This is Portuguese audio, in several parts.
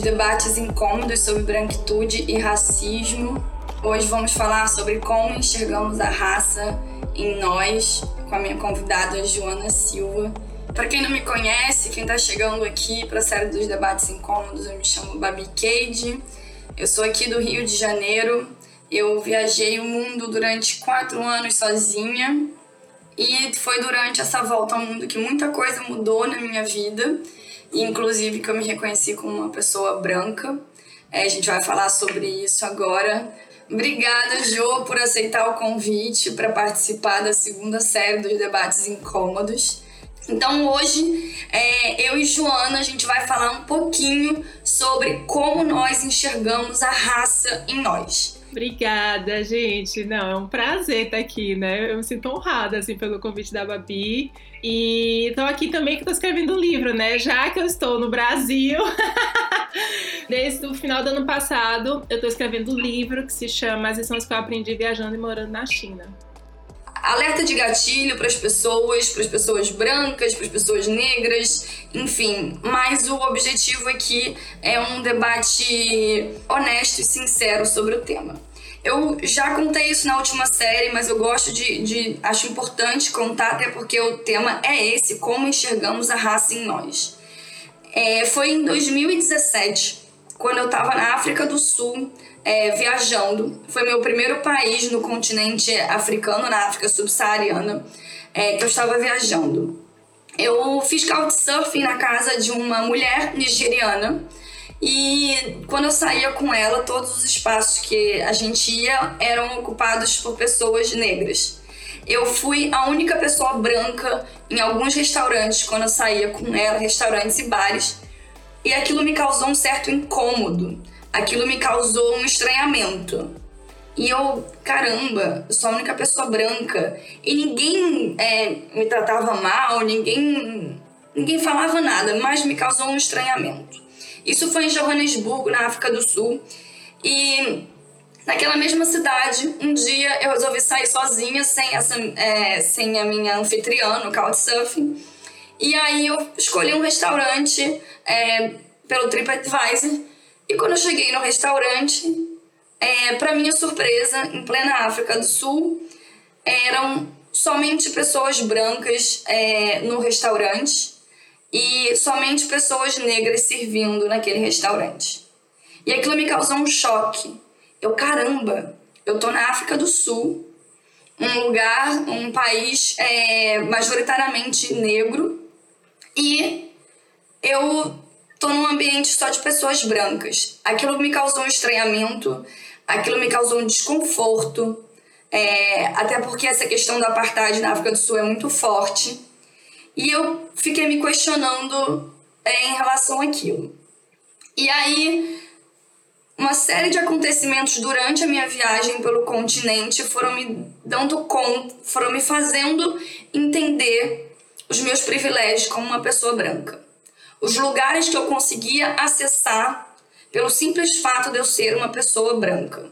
dos debates incômodos sobre branquitude e racismo. Hoje vamos falar sobre como enxergamos a raça em nós, com a minha convidada Joana Silva. Para quem não me conhece, quem está chegando aqui para a série dos debates incômodos, eu me chamo Babi Cade. Eu sou aqui do Rio de Janeiro. Eu viajei o mundo durante quatro anos sozinha e foi durante essa volta ao mundo que muita coisa mudou na minha vida, inclusive que eu me reconheci como uma pessoa branca. É, a gente vai falar sobre isso agora. Obrigada, Jo, por aceitar o convite para participar da segunda série dos debates incômodos. Então hoje é, eu e Joana a gente vai falar um pouquinho sobre como nós enxergamos a raça em nós. Obrigada, gente. Não, é um prazer estar aqui, né? Eu me sinto honrada, assim, pelo convite da Babi. E estou aqui também que estou escrevendo um livro, né? Já que eu estou no Brasil, desde o final do ano passado, eu estou escrevendo um livro que se chama As lições que eu aprendi viajando e morando na China alerta de gatilho para as pessoas, para as pessoas brancas, para as pessoas negras, enfim. Mas o objetivo aqui é um debate honesto e sincero sobre o tema. Eu já contei isso na última série, mas eu gosto de, de acho importante contar, até porque o tema é esse: como enxergamos a raça em nós. É, foi em 2017, quando eu estava na África do Sul, é, viajando. Foi meu primeiro país no continente africano, na África subsaariana, é, que eu estava viajando. Eu fiz couchsurfing na casa de uma mulher nigeriana e quando eu saía com ela, todos os espaços que a gente ia eram ocupados por pessoas negras. Eu fui a única pessoa branca em alguns restaurantes quando eu saía com ela, restaurantes e bares, e aquilo me causou um certo incômodo aquilo me causou um estranhamento. E eu, caramba, sou a única pessoa branca. E ninguém é, me tratava mal, ninguém, ninguém falava nada, mas me causou um estranhamento. Isso foi em Johannesburgo, na África do Sul. E naquela mesma cidade, um dia eu resolvi sair sozinha, sem, essa, é, sem a minha anfitriã no Couchsurfing. E aí eu escolhi um restaurante é, pelo TripAdvisor e quando eu cheguei no restaurante, é, para minha surpresa, em plena África do Sul, eram somente pessoas brancas é, no restaurante e somente pessoas negras servindo naquele restaurante. E aquilo me causou um choque. Eu, caramba, eu tô na África do Sul, um lugar, um país é, majoritariamente negro, e eu tô num ambiente só de pessoas brancas. Aquilo me causou um estranhamento, aquilo me causou um desconforto, é, até porque essa questão da apartheid na África do Sul é muito forte. E eu fiquei me questionando é, em relação àquilo. E aí, uma série de acontecimentos durante a minha viagem pelo continente foram me dando conta, foram me fazendo entender os meus privilégios como uma pessoa branca os lugares que eu conseguia acessar pelo simples fato de eu ser uma pessoa branca.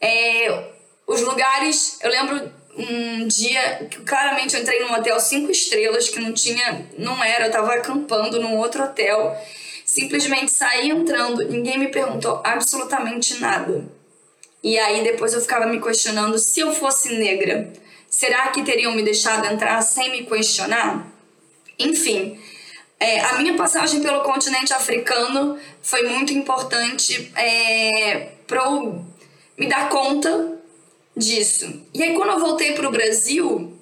É, os lugares, eu lembro um dia que claramente eu entrei num hotel cinco estrelas que não tinha, não era, eu estava acampando num outro hotel. Simplesmente saí entrando, ninguém me perguntou absolutamente nada. E aí depois eu ficava me questionando se eu fosse negra, será que teriam me deixado entrar sem me questionar? Enfim, é, a minha passagem pelo continente africano foi muito importante é, para me dar conta disso. E aí, quando eu voltei para o Brasil,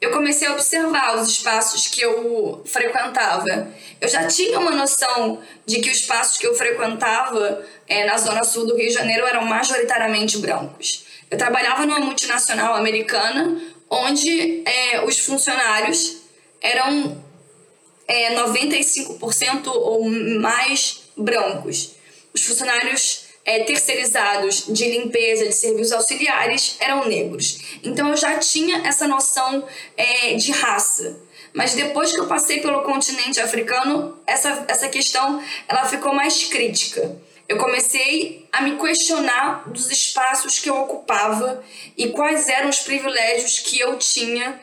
eu comecei a observar os espaços que eu frequentava. Eu já tinha uma noção de que os espaços que eu frequentava é, na zona sul do Rio de Janeiro eram majoritariamente brancos. Eu trabalhava numa multinacional americana onde é, os funcionários eram é, 95% ou mais brancos. Os funcionários é, terceirizados de limpeza, de serviços auxiliares eram negros. Então eu já tinha essa noção é, de raça. Mas depois que eu passei pelo continente africano, essa, essa questão ela ficou mais crítica. Eu comecei a me questionar dos espaços que eu ocupava e quais eram os privilégios que eu tinha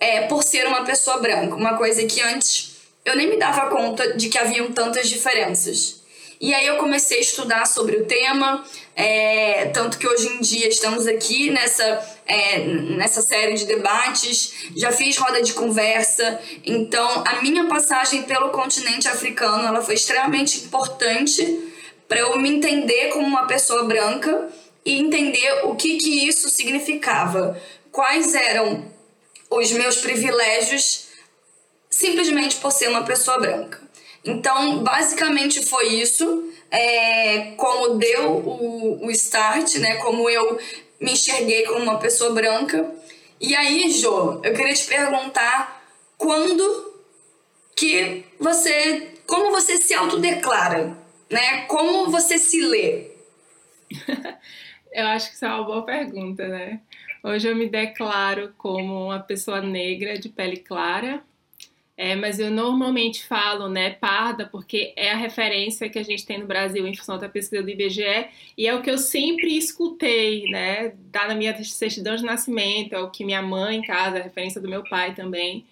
é, por ser uma pessoa branca. Uma coisa que antes eu nem me dava conta de que haviam tantas diferenças. E aí eu comecei a estudar sobre o tema, é, tanto que hoje em dia estamos aqui nessa, é, nessa série de debates, já fiz roda de conversa, então a minha passagem pelo continente africano ela foi extremamente importante para eu me entender como uma pessoa branca e entender o que, que isso significava, quais eram os meus privilégios simplesmente por ser uma pessoa branca. Então, basicamente foi isso. É, como deu o, o start, né? Como eu me enxerguei como uma pessoa branca. E aí, Jo, eu queria te perguntar quando que você. Como você se autodeclara? Né? Como você se lê? eu acho que isso é uma boa pergunta, né? Hoje eu me declaro como uma pessoa negra de pele clara, é, mas eu normalmente falo, né, parda, porque é a referência que a gente tem no Brasil em função da pesquisa do IBGE e é o que eu sempre escutei, né, tá na minha certidão de nascimento, é o que minha mãe em casa, é a referência do meu pai também,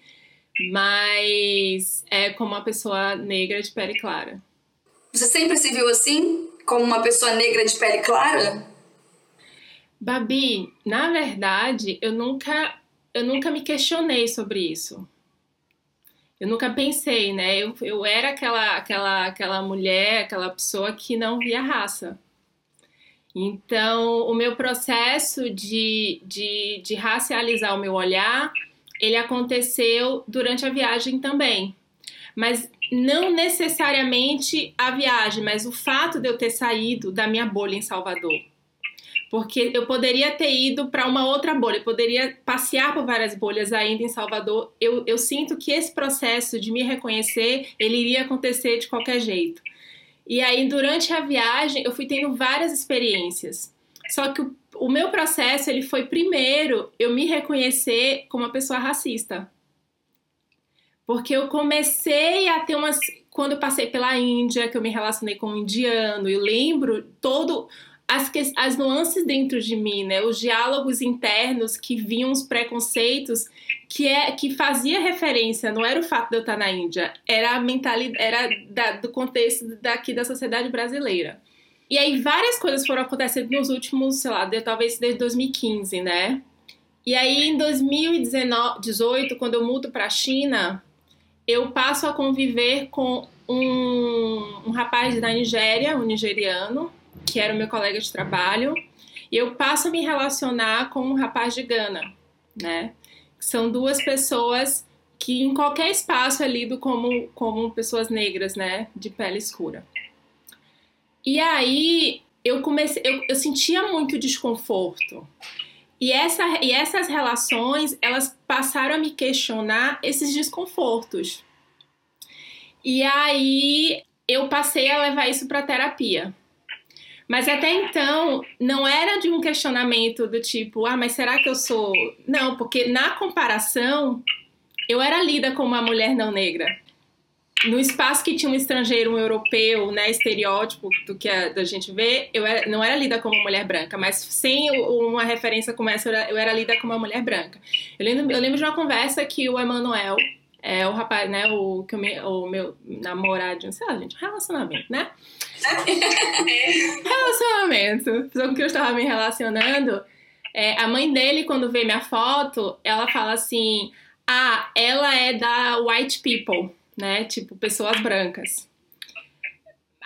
mas é como uma pessoa negra de pele clara. Você sempre se viu assim, como uma pessoa negra de pele clara? Babi, na verdade, eu nunca, eu nunca me questionei sobre isso eu nunca pensei, né? Eu, eu era aquela, aquela, aquela mulher, aquela pessoa que não via raça. Então, o meu processo de, de, de racializar o meu olhar, ele aconteceu durante a viagem também. Mas não necessariamente a viagem, mas o fato de eu ter saído da minha bolha em Salvador porque eu poderia ter ido para uma outra bolha, eu poderia passear por várias bolhas ainda em Salvador. Eu, eu sinto que esse processo de me reconhecer, ele iria acontecer de qualquer jeito. E aí, durante a viagem, eu fui tendo várias experiências. Só que o, o meu processo, ele foi primeiro eu me reconhecer como uma pessoa racista. Porque eu comecei a ter umas... Quando eu passei pela Índia, que eu me relacionei com um indiano, eu lembro todo as, as nuances dentro de mim, né? Os diálogos internos que vinham os preconceitos que é que fazia referência, não era o fato de eu estar na Índia, era a mentalidade, era da, do contexto daqui da sociedade brasileira. E aí várias coisas foram acontecendo nos últimos, sei lá, de, talvez desde 2015, né? E aí em 2018, quando eu mudo para a China, eu passo a conviver com um, um rapaz da Nigéria, um nigeriano, que era o meu colega de trabalho, e eu passo a me relacionar com um rapaz de Gana, né? São duas pessoas que em qualquer espaço é lido como, como pessoas negras, né? De pele escura. E aí eu comecei, eu, eu sentia muito desconforto. E, essa, e essas relações, elas passaram a me questionar esses desconfortos. E aí eu passei a levar isso para terapia. Mas até então, não era de um questionamento do tipo, ah, mas será que eu sou. Não, porque na comparação, eu era lida como uma mulher não negra. No espaço que tinha um estrangeiro, um europeu, né, estereótipo do que a, da gente vê, eu era, não era lida como mulher branca, mas sem uma referência como essa, eu era, eu era lida como uma mulher branca. Eu lembro, eu lembro de uma conversa que o Emanuel, é, o rapaz, né, o, que o, meu, o meu namorado, sei lá, gente, relacionamento, né? Relacionamento. Com que eu estava me relacionando. É, a mãe dele, quando vê minha foto, ela fala assim: Ah, ela é da white people, né? Tipo, pessoas brancas.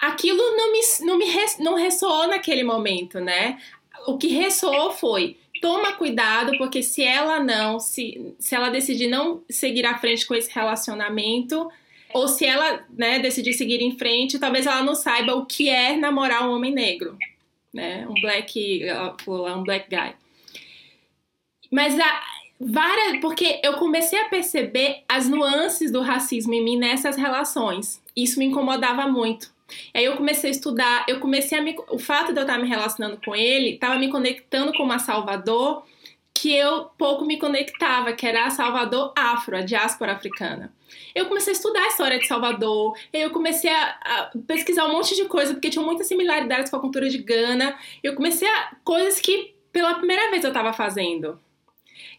Aquilo não me, não me não ressoou naquele momento, né? O que ressoou foi: toma cuidado, porque se ela não, se, se ela decidir não seguir à frente com esse relacionamento, ou se ela né, decidir seguir em frente, talvez ela não saiba o que é namorar um homem negro, né? Um black, um black guy. Mas a, várias, porque eu comecei a perceber as nuances do racismo em mim nessas relações. Isso me incomodava muito. Aí eu comecei a estudar, eu comecei a me, o fato de eu estar me relacionando com ele, estava me conectando com uma Salvador que eu pouco me conectava, que era a Salvador afro, a diáspora africana. Eu comecei a estudar a história de Salvador, eu comecei a, a, pesquisar um monte de coisa, porque tinha muitas similaridades com a cultura de Gana. Eu comecei a coisas que pela primeira vez eu estava fazendo.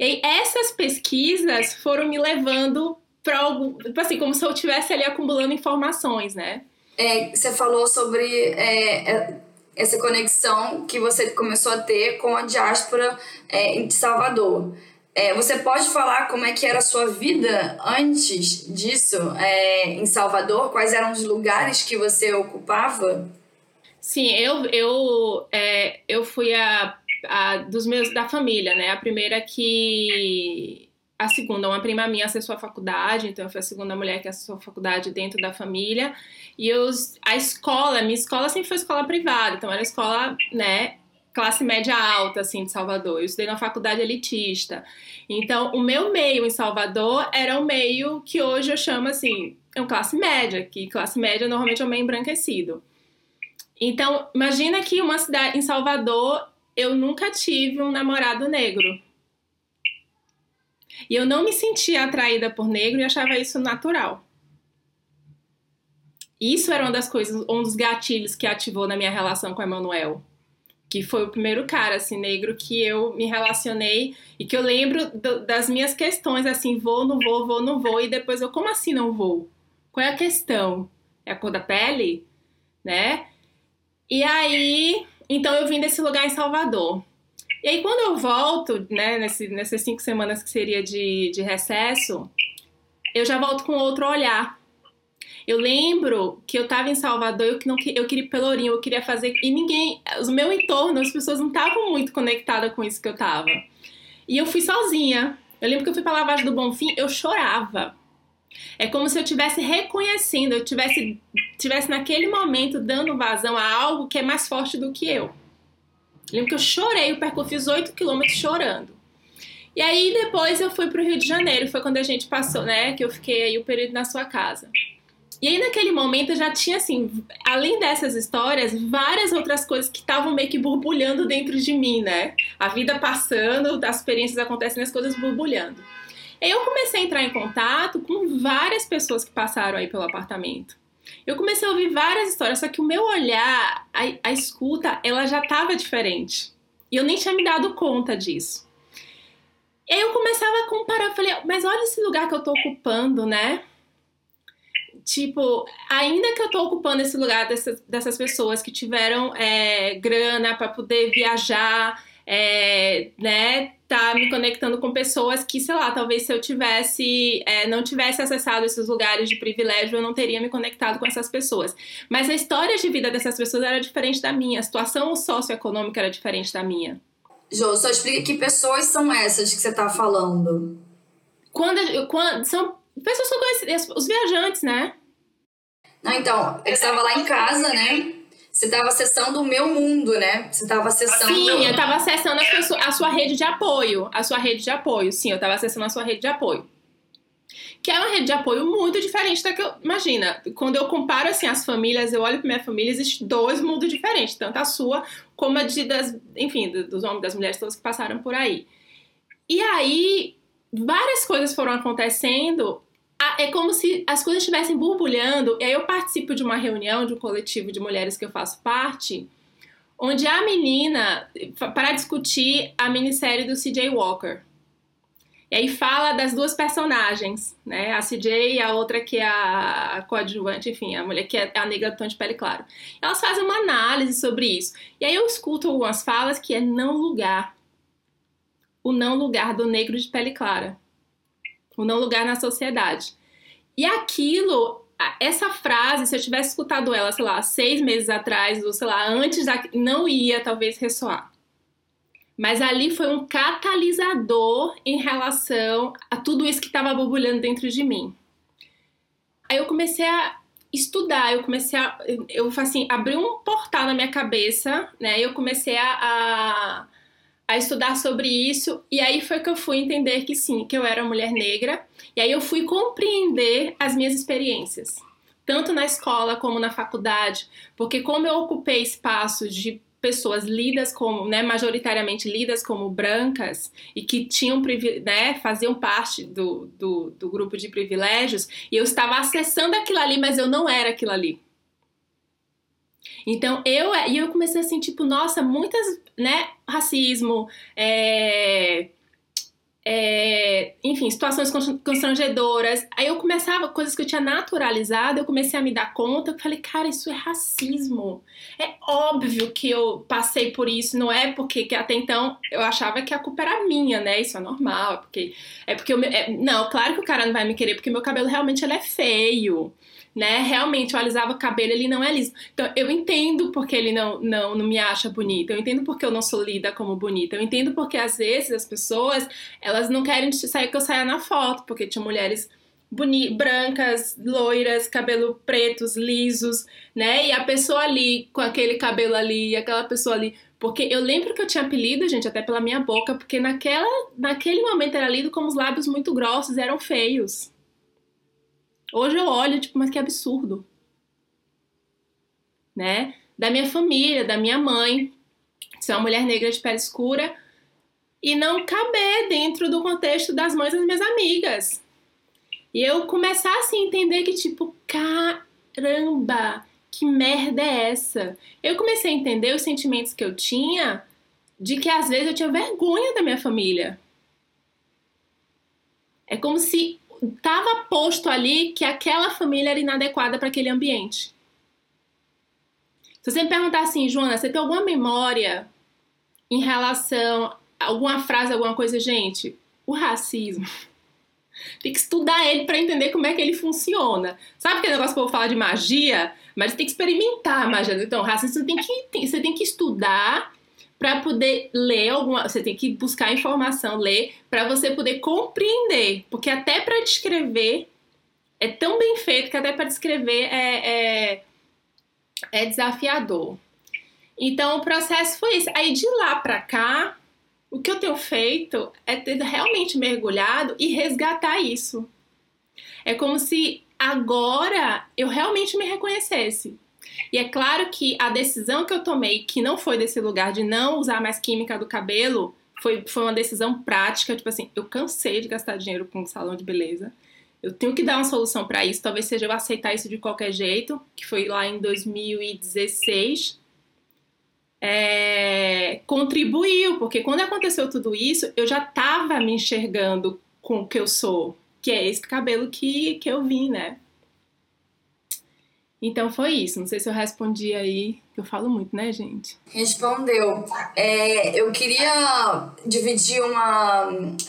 E essas pesquisas foram me levando para algo, tipo assim, como se eu estivesse ali acumulando informações, né? É, você falou sobre é, é, essa conexão que você começou a ter com a diáspora é, de Salvador. É, você pode falar como é que era a sua vida antes disso é, em Salvador? Quais eram os lugares que você ocupava? Sim, eu, eu, eu fui a, a dos meus da família, né? A primeira que a segunda, uma prima minha acessou a faculdade, então eu fui a segunda mulher que acessou a faculdade dentro da família. E eu, a escola, minha escola sempre foi escola privada, então era escola, né, classe média alta, assim, de Salvador. Eu estudei na faculdade elitista. Então, o meu meio em Salvador era o meio que hoje eu chamo, assim, é um classe média, que classe média normalmente é um meio embranquecido. Então, imagina que uma cidade, em Salvador, eu nunca tive um namorado negro. E eu não me sentia atraída por negro e achava isso natural. Isso era uma das coisas, um dos gatilhos que ativou na minha relação com o Emanuel que foi o primeiro cara assim negro que eu me relacionei e que eu lembro do, das minhas questões assim vou não vou vou não vou e depois eu como assim não vou? Qual é a questão? É a cor da pele? Né? E aí então eu vim desse lugar em Salvador e aí quando eu volto né nesse, nessas cinco semanas que seria de, de recesso eu já volto com outro olhar eu lembro que eu tava em Salvador, eu, não, eu queria ir Pelourinho, eu queria fazer. E ninguém. O meu entorno, as pessoas não estavam muito conectadas com isso que eu tava. E eu fui sozinha. Eu lembro que eu fui pra Lavagem do Bonfim, eu chorava. É como se eu estivesse reconhecendo, eu tivesse, tivesse naquele momento dando vazão a algo que é mais forte do que eu. Lembro que eu chorei, eu percorri os 8 quilômetros chorando. E aí depois eu fui pro Rio de Janeiro, foi quando a gente passou, né? Que eu fiquei aí o período na sua casa. E aí, naquele momento, eu já tinha, assim, além dessas histórias, várias outras coisas que estavam meio que borbulhando dentro de mim, né? A vida passando, as experiências acontecendo, as coisas borbulhando. E aí eu comecei a entrar em contato com várias pessoas que passaram aí pelo apartamento. Eu comecei a ouvir várias histórias, só que o meu olhar, a, a escuta, ela já estava diferente. E eu nem tinha me dado conta disso. E aí eu começava a comparar, eu falei, mas olha esse lugar que eu tô ocupando, né? tipo, ainda que eu tô ocupando esse lugar dessas, dessas pessoas que tiveram é, grana para poder viajar, é, né, tá me conectando com pessoas que, sei lá, talvez se eu tivesse, é, não tivesse acessado esses lugares de privilégio, eu não teria me conectado com essas pessoas. Mas a história de vida dessas pessoas era diferente da minha, a situação socioeconômica era diferente da minha. Jô, só explica que pessoas são essas que você tá falando. Quando, quando são pessoas que eu conheci, os viajantes, né? Não, então, eu estava lá em casa, né? Você estava acessando o meu mundo, né? Você estava acessando. Sim, eu estava acessando a sua rede de apoio. A sua rede de apoio. Sim, eu estava acessando a sua rede de apoio. Que é uma rede de apoio muito diferente da que eu. Imagina, quando eu comparo assim as famílias, eu olho para minha família, existem dois mundos diferentes, tanto a sua como a de das, enfim, dos homens, das mulheres todas que passaram por aí. E aí, várias coisas foram acontecendo é como se as coisas estivessem borbulhando. E aí eu participo de uma reunião de um coletivo de mulheres que eu faço parte, onde a menina, para discutir a minissérie do CJ Walker. E aí fala das duas personagens, né? A CJ e a outra que é a coadjuvante, enfim, a mulher que é a negra do tom de pele claro. Elas fazem uma análise sobre isso. E aí eu escuto algumas falas que é não lugar. O não lugar do negro de pele clara o não lugar na sociedade. E aquilo, essa frase, se eu tivesse escutado ela, sei lá, seis meses atrás, ou sei lá, antes, da, não ia talvez ressoar. Mas ali foi um catalisador em relação a tudo isso que estava borbulhando dentro de mim. Aí eu comecei a estudar, eu comecei a. Eu, assim, abri um portal na minha cabeça, né? E eu comecei a, a a estudar sobre isso e aí foi que eu fui entender que sim, que eu era mulher negra e aí eu fui compreender as minhas experiências, tanto na escola como na faculdade, porque como eu ocupei espaços de pessoas lidas como, né, majoritariamente lidas como brancas e que tinham, né, faziam parte do, do, do grupo de privilégios e eu estava acessando aquilo ali, mas eu não era aquilo ali. Então eu e eu comecei assim, tipo, nossa, muitas, né, racismo, é, é, enfim, situações constrangedoras. Aí eu começava, coisas que eu tinha naturalizado, eu comecei a me dar conta, eu falei, cara, isso é racismo. É óbvio que eu passei por isso, não é porque que até então eu achava que a culpa era minha, né? Isso é normal, é porque é porque eu, é, não, claro que o cara não vai me querer porque meu cabelo realmente ele é feio né? Realmente, eu alisava o cabelo, ele não é liso. Então, eu entendo porque ele não, não, não me acha bonita. Eu entendo porque eu não sou lida como bonita. Eu entendo porque, às vezes, as pessoas, elas não querem sair que eu saia na foto, porque tinha mulheres boni brancas, loiras, cabelo pretos, lisos, né? E a pessoa ali, com aquele cabelo ali, aquela pessoa ali... Porque eu lembro que eu tinha apelido, gente, até pela minha boca, porque naquela, naquele momento era lido como os lábios muito grossos, eram feios. Hoje eu olho, tipo, mas que absurdo. Né? Da minha família, da minha mãe, ser uma mulher negra de pele escura e não caber dentro do contexto das mães das minhas amigas. E eu começar assim a entender que, tipo, caramba, que merda é essa? Eu comecei a entender os sentimentos que eu tinha de que às vezes eu tinha vergonha da minha família. É como se estava posto ali que aquela família era inadequada para aquele ambiente. Se você me perguntar assim, Joana, você tem alguma memória em relação a alguma frase, alguma coisa, gente? O racismo. Tem que estudar ele para entender como é que ele funciona. Sabe aquele negócio que eu vou falar de magia? Mas tem que experimentar a magia. Então, racismo tem que, você tem que estudar para poder ler alguma, você tem que buscar informação, ler para você poder compreender, porque até para descrever é tão bem feito que até para descrever é, é, é desafiador. Então o processo foi esse. Aí de lá para cá, o que eu tenho feito é ter realmente mergulhado e resgatar isso. É como se agora eu realmente me reconhecesse. E é claro que a decisão que eu tomei, que não foi desse lugar de não usar mais química do cabelo, foi, foi uma decisão prática. Tipo assim, eu cansei de gastar dinheiro com um salão de beleza. Eu tenho que dar uma solução para isso. Talvez seja eu aceitar isso de qualquer jeito, que foi lá em 2016. É, contribuiu, porque quando aconteceu tudo isso, eu já estava me enxergando com o que eu sou, que é esse cabelo que, que eu vim, né? Então foi isso. Não sei se eu respondi aí. Eu falo muito, né, gente? Respondeu. É, eu queria dividir uma.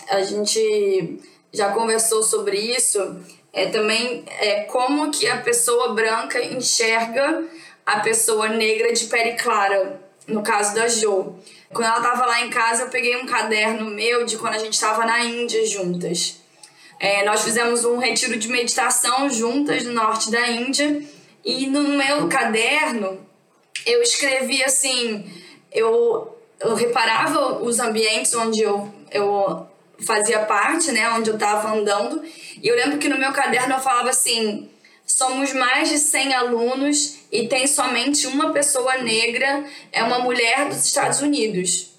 A gente já conversou sobre isso. É também é, como que a pessoa branca enxerga a pessoa negra de pele clara. No caso da Jo. Quando ela tava lá em casa, eu peguei um caderno meu de quando a gente estava na Índia juntas. É, nós fizemos um retiro de meditação juntas no norte da Índia e no meu caderno, eu escrevi assim, eu, eu reparava os ambientes onde eu, eu fazia parte, né, onde eu estava andando. E eu lembro que no meu caderno eu falava assim: somos mais de 100 alunos e tem somente uma pessoa negra, é uma mulher dos Estados Unidos.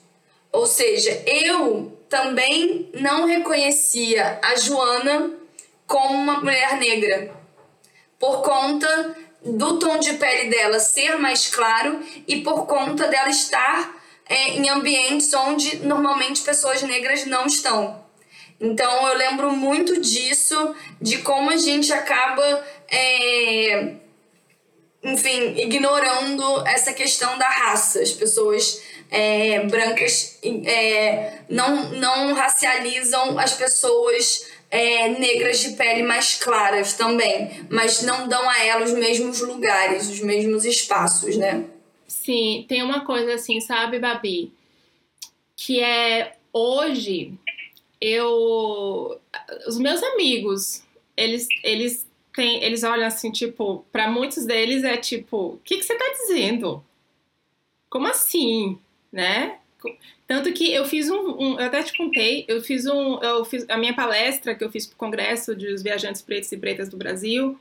Ou seja, eu também não reconhecia a Joana como uma mulher negra por conta do tom de pele dela ser mais claro e por conta dela estar é, em ambientes onde normalmente pessoas negras não estão. Então eu lembro muito disso, de como a gente acaba, é, enfim, ignorando essa questão da raça. As pessoas é, brancas é, não, não racializam as pessoas é, negras de pele mais claras também, mas não dão a ela os mesmos lugares, os mesmos espaços, né? Sim, tem uma coisa assim, sabe, Babi? Que é hoje eu. Os meus amigos, eles, eles têm. Eles olham assim, tipo, para muitos deles é tipo, o que, que você tá dizendo? Como assim? Né? Tanto que eu fiz um, um, eu até te contei, eu fiz um, eu fiz a minha palestra que eu fiz para o Congresso dos Viajantes Pretos e Pretas do Brasil.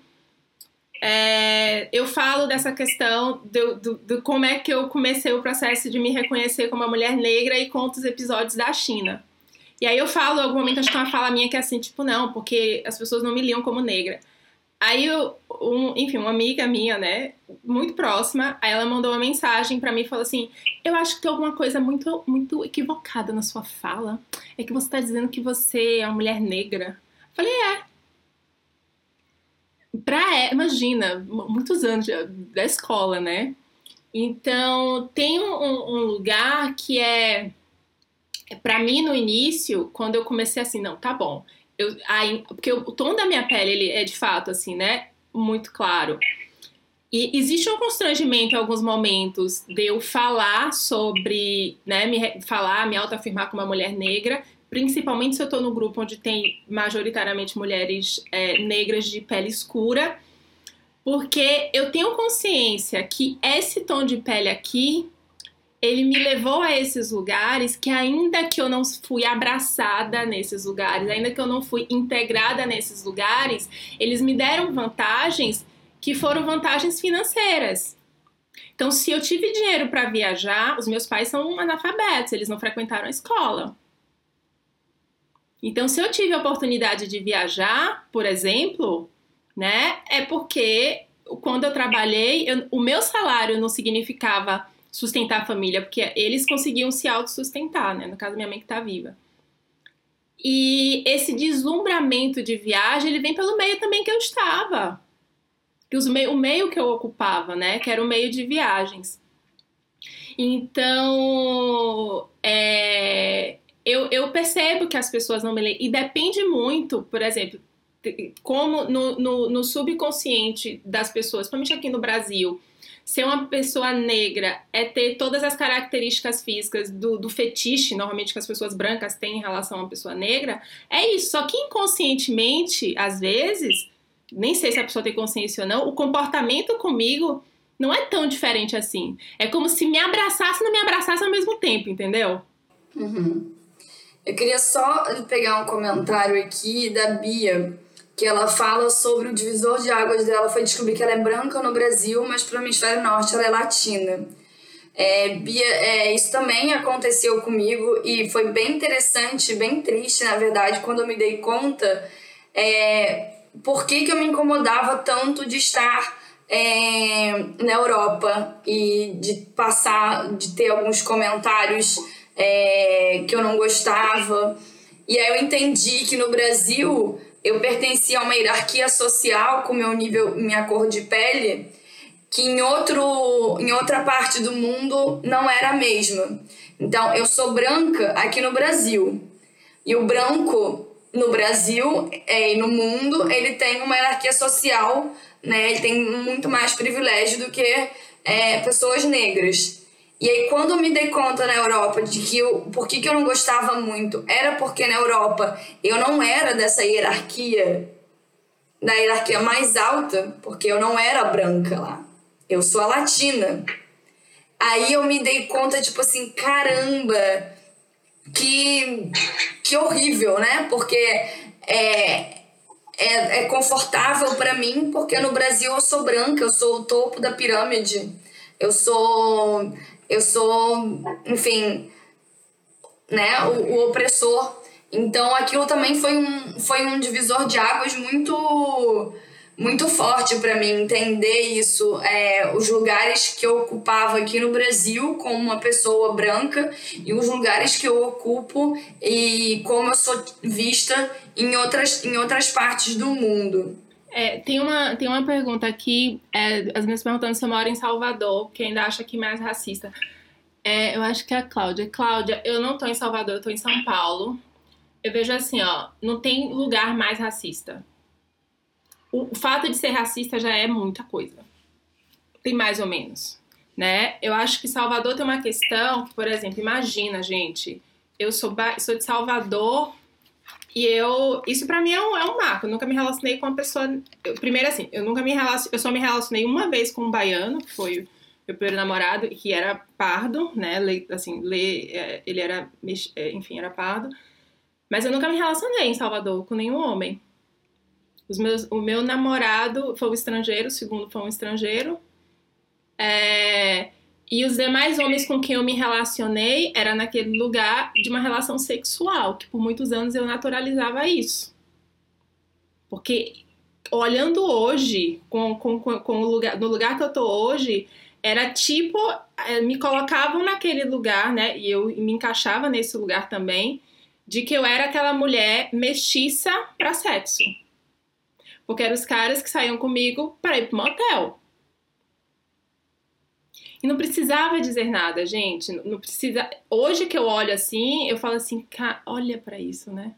É, eu falo dessa questão do, do, do, como é que eu comecei o processo de me reconhecer como uma mulher negra e conto os episódios da China. E aí eu falo, em algum momento, acho que uma fala minha que é assim, tipo, não, porque as pessoas não me liam como negra. Aí, um, enfim, uma amiga minha, né, muito próxima, aí ela mandou uma mensagem para mim e falou assim: Eu acho que tem alguma coisa muito, muito equivocada na sua fala. É que você tá dizendo que você é uma mulher negra. Eu falei: É. Pra, imagina, muitos anos da escola, né? Então, tem um, um lugar que é. Para mim, no início, quando eu comecei assim, não, tá bom eu, porque o tom da minha pele ele é de fato assim, né? Muito claro. E existe um constrangimento em alguns momentos de eu falar sobre, né, me falar, me autoafirmar como uma mulher negra, principalmente se eu estou no grupo onde tem majoritariamente mulheres é, negras de pele escura, porque eu tenho consciência que esse tom de pele aqui ele me levou a esses lugares que ainda que eu não fui abraçada nesses lugares, ainda que eu não fui integrada nesses lugares, eles me deram vantagens que foram vantagens financeiras. Então, se eu tive dinheiro para viajar, os meus pais são analfabetos, eles não frequentaram a escola. Então, se eu tive a oportunidade de viajar, por exemplo, né, é porque quando eu trabalhei, eu, o meu salário não significava sustentar a família, porque eles conseguiam se autossustentar, né? No caso, minha mãe que tá viva. E esse deslumbramento de viagem, ele vem pelo meio também que eu estava. Que os meio, o meio que eu ocupava, né? Que era o meio de viagens. Então, é, eu, eu percebo que as pessoas não me leem. E depende muito, por exemplo, como no, no, no subconsciente das pessoas, principalmente aqui no Brasil, ser uma pessoa negra é ter todas as características físicas do, do, fetiche, normalmente que as pessoas brancas têm em relação a uma pessoa negra, é isso. Só que inconscientemente, às vezes, nem sei se a pessoa tem consciência ou não, o comportamento comigo não é tão diferente assim. É como se me abraçasse e não me abraçasse ao mesmo tempo, entendeu? Uhum. Eu queria só pegar um comentário aqui da Bia que ela fala sobre o divisor de águas dela foi descobrir que ela é branca no Brasil, mas para o hemisfério norte ela é latina. É, Bia, é, isso também aconteceu comigo e foi bem interessante, bem triste, na verdade, quando eu me dei conta é, por que, que eu me incomodava tanto de estar é, na Europa e de passar, de ter alguns comentários é, que eu não gostava. E aí eu entendi que no Brasil eu pertencia a uma hierarquia social com meu nível, minha cor de pele, que em, outro, em outra parte do mundo não era a mesma. Então, eu sou branca aqui no Brasil. E o branco no Brasil é, e no mundo, ele tem uma hierarquia social, né? Ele tem muito mais privilégio do que é, pessoas negras. E aí, quando me dei conta na Europa de que eu, por que, que eu não gostava muito, era porque na Europa eu não era dessa hierarquia, da hierarquia mais alta, porque eu não era branca lá. Eu sou a latina. Aí eu me dei conta, tipo assim, caramba, que, que horrível, né? Porque é, é, é confortável para mim, porque no Brasil eu sou branca, eu sou o topo da pirâmide. Eu sou eu sou, enfim, né, o, o opressor. Então aquilo também foi um, foi um divisor de águas muito muito forte para mim entender isso, é, os lugares que eu ocupava aqui no Brasil como uma pessoa branca e os lugares que eu ocupo e como eu sou vista em outras, em outras partes do mundo. É, tem, uma, tem uma pergunta aqui, é, as minhas perguntando se eu moro em Salvador, que ainda acha que mais racista. É, eu acho que é a Cláudia. Cláudia, eu não tô em Salvador, eu tô em São Paulo. Eu vejo assim, ó, não tem lugar mais racista. O, o fato de ser racista já é muita coisa. Tem mais ou menos, né? Eu acho que Salvador tem uma questão que, por exemplo, imagina, gente, eu sou, sou de Salvador, e eu, isso para mim é um, é um marco. Eu nunca me relacionei com uma pessoa. Eu, primeiro, assim, eu nunca me relacionei. Eu só me relacionei uma vez com um baiano, que foi meu primeiro namorado, que era pardo, né? Le, assim, le, é, ele era. É, enfim, era pardo. Mas eu nunca me relacionei em Salvador com nenhum homem. Os meus, o meu namorado foi um estrangeiro, o segundo foi um estrangeiro. É, e os demais homens com quem eu me relacionei era naquele lugar de uma relação sexual, que por muitos anos eu naturalizava isso. Porque olhando hoje, com, com, com o lugar, no lugar que eu tô hoje, era tipo, eh, me colocavam naquele lugar, né? E eu me encaixava nesse lugar também, de que eu era aquela mulher mestiça para sexo. Porque eram os caras que saíam comigo para ir pro motel. E não precisava dizer nada, gente. Não precisa. Hoje que eu olho assim, eu falo assim, olha para isso, né?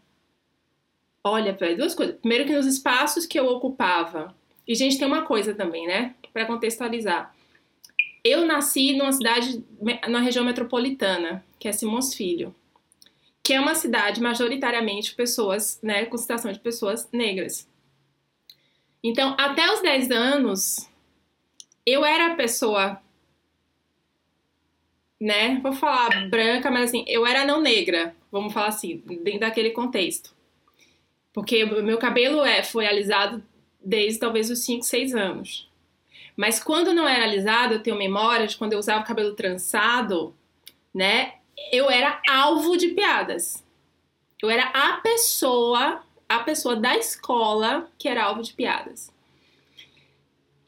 Olha para duas coisas. Primeiro que nos espaços que eu ocupava. E gente tem uma coisa também, né? Para contextualizar. Eu nasci numa cidade, na região metropolitana, que é Simões Filho, que é uma cidade majoritariamente pessoas, né, com situação de pessoas negras. Então, até os 10 anos, eu era a pessoa, né, vou falar branca, mas assim, eu era não negra, vamos falar assim, dentro daquele contexto. Porque meu cabelo é, foi alisado desde talvez os 5, 6 anos. Mas quando não era alisado, eu tenho memória de quando eu usava o cabelo trançado, né? Eu era alvo de piadas. Eu era a pessoa, a pessoa da escola que era alvo de piadas.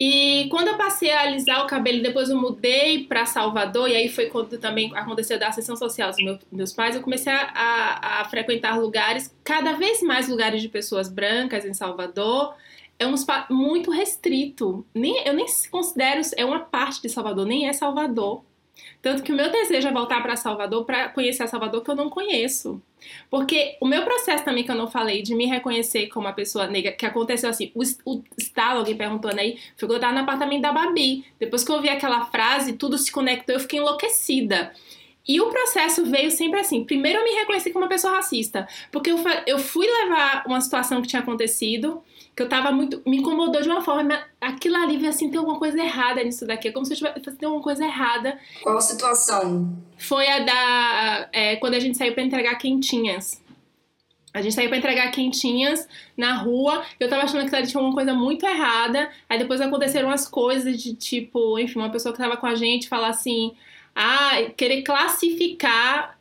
E quando eu passei a alisar o cabelo, depois eu mudei para Salvador, e aí foi quando também aconteceu da sessão social dos meus, meus pais, eu comecei a, a, a, frequentar lugares, cada vez mais lugares de pessoas brancas em Salvador, é um espaço muito restrito. Nem, eu nem considero é uma parte de Salvador, nem é Salvador. Tanto que o meu desejo é voltar para Salvador para conhecer a Salvador que eu não conheço. Porque o meu processo também que eu não falei de me reconhecer como uma pessoa negra, que aconteceu assim, o, o estalo, alguém perguntando aí, eu tava no apartamento da Babi. Depois que eu ouvi aquela frase, tudo se conectou, eu fiquei enlouquecida. E o processo veio sempre assim. Primeiro eu me reconheci como uma pessoa racista, porque eu, eu fui levar uma situação que tinha acontecido, que eu tava muito. me incomodou de uma forma. Aquilo ali veio assim, tem alguma coisa errada nisso daqui. É como se eu tivesse tem alguma coisa errada. Qual situação? Foi a da. É, quando a gente saiu para entregar quentinhas. A gente saiu pra entregar quentinhas na rua. Eu tava achando que ali tinha uma coisa muito errada. Aí depois aconteceram as coisas de tipo, enfim, uma pessoa que tava com a gente falar assim a querer classificar,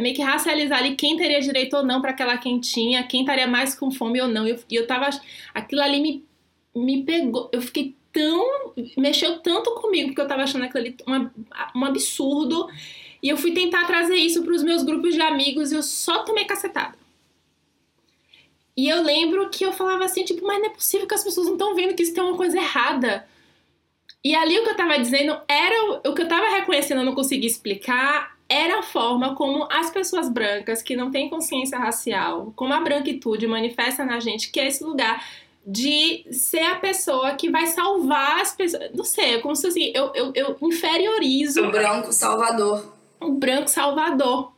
meio que racializar ali quem teria direito ou não para aquela quentinha, quem estaria mais com fome ou não. E eu, eu tava. Aquilo ali me, me pegou. Eu fiquei tão. mexeu tanto comigo, porque eu tava achando aquilo ali uma, um absurdo. E eu fui tentar trazer isso para os meus grupos de amigos e eu só tomei cacetada. E eu lembro que eu falava assim, tipo, mas não é possível que as pessoas não estão vendo que isso tem uma coisa errada. E ali o que eu tava dizendo era o que eu tava reconhecendo, eu não consegui explicar, era a forma como as pessoas brancas que não têm consciência racial, como a branquitude manifesta na gente, que é esse lugar de ser a pessoa que vai salvar as pessoas. Não sei, é como se assim, eu, eu, eu inferiorizo. O branco salvador. O branco salvador.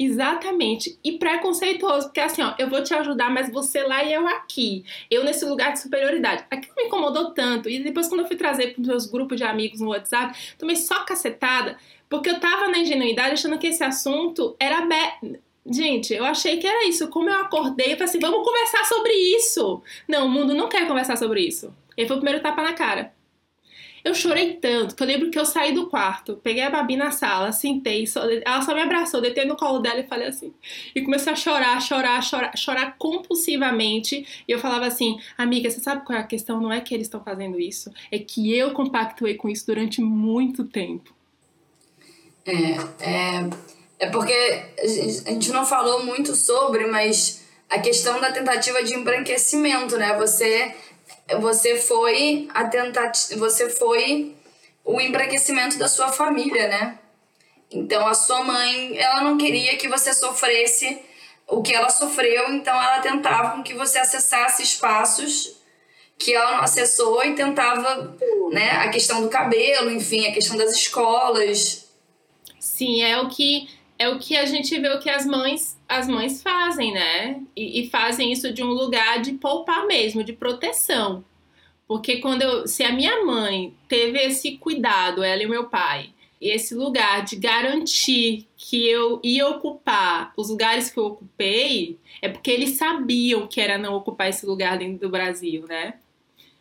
Exatamente. E preconceituoso, porque assim, ó, eu vou te ajudar, mas você lá e eu aqui. Eu nesse lugar de superioridade. Aquilo me incomodou tanto. E depois, quando eu fui trazer para os meus grupos de amigos no WhatsApp, tomei só cacetada, porque eu tava na ingenuidade achando que esse assunto era. Be... Gente, eu achei que era isso. Como eu acordei, eu falei assim: vamos conversar sobre isso. Não, o mundo não quer conversar sobre isso. E foi o primeiro tapa na cara. Eu chorei tanto que eu lembro que eu saí do quarto, peguei a Babi na sala, sentei, só, ela só me abraçou, deitei no colo dela e falei assim. E comecei a chorar, chorar, chorar, chorar compulsivamente. E eu falava assim: amiga, você sabe qual é a questão? Não é que eles estão fazendo isso, é que eu compactuei com isso durante muito tempo. É, é, é porque a gente não falou muito sobre, mas a questão da tentativa de embranquecimento, né? Você você foi a tentativa, você foi o embranquecimento da sua família, né? Então a sua mãe, ela não queria que você sofresse o que ela sofreu, então ela tentava que você acessasse espaços que ela não acessou e tentava, né, a questão do cabelo, enfim, a questão das escolas. Sim, é o que é o que a gente vê o que as mães as mães fazem, né? E, e, fazem isso de um lugar de poupar mesmo, de proteção. Porque quando eu, se a minha mãe teve esse cuidado, ela e o meu pai, e esse lugar de garantir que eu ia ocupar os lugares que eu ocupei, é porque eles sabiam que era não ocupar esse lugar dentro do Brasil, né?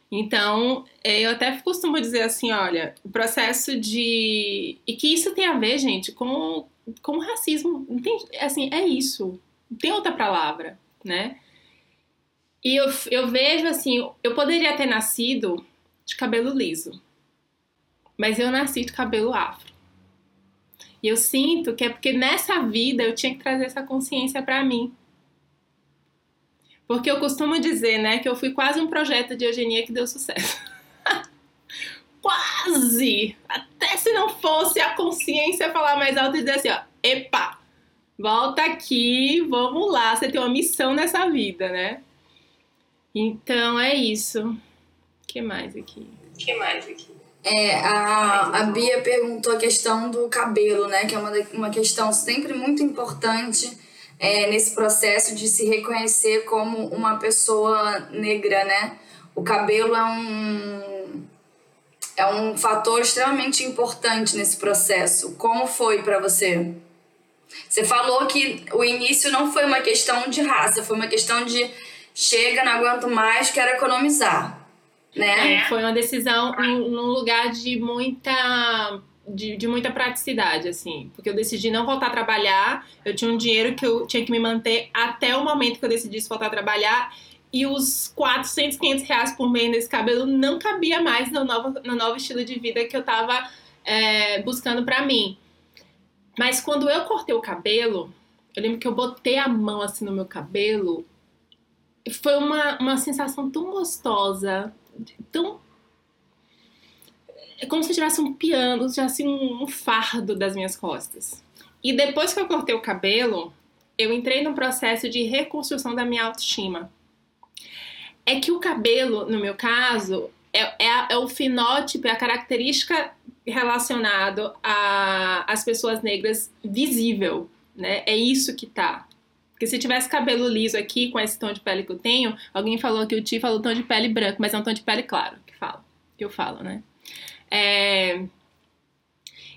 Então, é, eu até costumo dizer assim, olha, o processo de. E que isso tem a ver, gente, com como racismo. Assim, é isso. Não tem outra palavra, né? E eu, eu vejo assim, eu poderia ter nascido de cabelo liso, mas eu nasci de cabelo afro. E eu sinto que é porque nessa vida eu tinha que trazer essa consciência para mim. Porque eu costumo dizer, né, que eu fui quase um projeto de eugenia que deu sucesso. quase! Até se não fosse a consciência falar mais alto e dizer assim, ó, epa, volta aqui, vamos lá, você tem uma missão nessa vida, né? Então é isso. O que mais aqui? O que mais aqui? É, a, a Bia perguntou a questão do cabelo, né? Que é uma, uma questão sempre muito importante é, nesse processo de se reconhecer como uma pessoa negra, né? O cabelo é um, é um fator extremamente importante nesse processo. Como foi para você? Você falou que o início não foi uma questão de raça, foi uma questão de chega, não aguento mais, quero economizar. Né? É, foi uma decisão num lugar de muita de, de, muita praticidade, assim. Porque eu decidi não voltar a trabalhar. Eu tinha um dinheiro que eu tinha que me manter até o momento que eu decidisse voltar a trabalhar. E os 400, 500 reais por mês nesse cabelo não cabia mais no novo, no novo estilo de vida que eu tava é, buscando para mim. Mas quando eu cortei o cabelo, eu lembro que eu botei a mão assim no meu cabelo. Foi uma, uma sensação tão gostosa, tão é como se eu tivesse um piano, assim um, um fardo das minhas costas. E depois que eu cortei o cabelo, eu entrei num processo de reconstrução da minha autoestima. É que o cabelo, no meu caso, é, é, é o fenótipo, é a característica relacionado às pessoas negras visível, né? É isso que tá. Porque se tivesse cabelo liso aqui, com esse tom de pele que eu tenho, alguém falou que o Ti falou tom de pele branco, mas é um tom de pele claro que fala, que eu falo, né? É...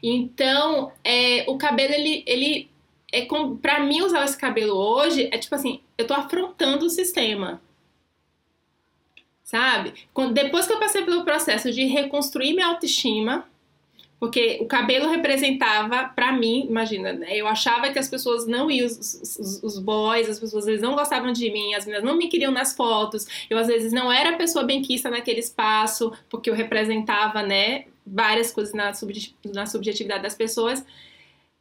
Então, é, o cabelo, ele, ele é com, pra mim usar esse cabelo hoje é tipo assim, eu tô afrontando o sistema. Sabe? Quando, depois que eu passei pelo processo de reconstruir minha autoestima, porque o cabelo representava, para mim, imagina, né? Eu achava que as pessoas não iam, os, os, os, boys, as pessoas eles não gostavam de mim, as meninas não me queriam nas fotos. Eu às vezes não era a pessoa benquista naquele espaço, porque eu representava, né, várias coisas na, subjet, na subjetividade das pessoas.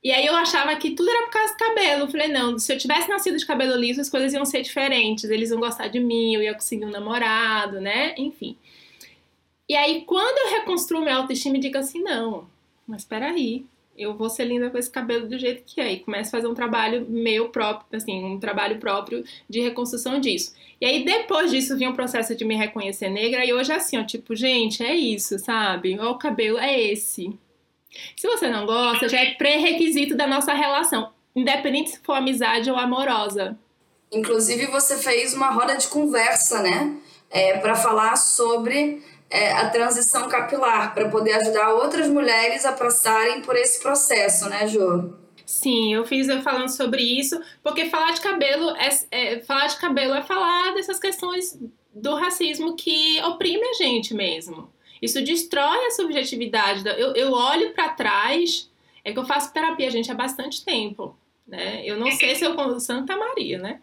E aí eu achava que tudo era por causa do cabelo. Eu falei, não, se eu tivesse nascido de cabelo liso, as coisas iam ser diferentes. Eles iam gostar de mim, eu ia conseguir um namorado, né? Enfim. E aí, quando eu reconstruo minha autoestima e digo assim, não, mas peraí, eu vou ser linda com esse cabelo do jeito que é. E começo a fazer um trabalho meu próprio, assim, um trabalho próprio de reconstrução disso. E aí, depois disso, vinha um processo de me reconhecer negra. E hoje, assim, ó, tipo, gente, é isso, sabe? O cabelo é esse. Se você não gosta, já é pré-requisito da nossa relação. Independente se for amizade ou amorosa. Inclusive, você fez uma roda de conversa, né? É, para falar sobre é, a transição capilar, para poder ajudar outras mulheres a passarem por esse processo, né, Jo? Sim, eu fiz eu falando sobre isso, porque falar de cabelo é, é, falar de cabelo é falar dessas questões do racismo que oprime a gente mesmo. Isso destrói a subjetividade. Eu, eu olho para trás, é que eu faço terapia, gente, há bastante tempo. Né? Eu não sei se eu. Santa Maria, né?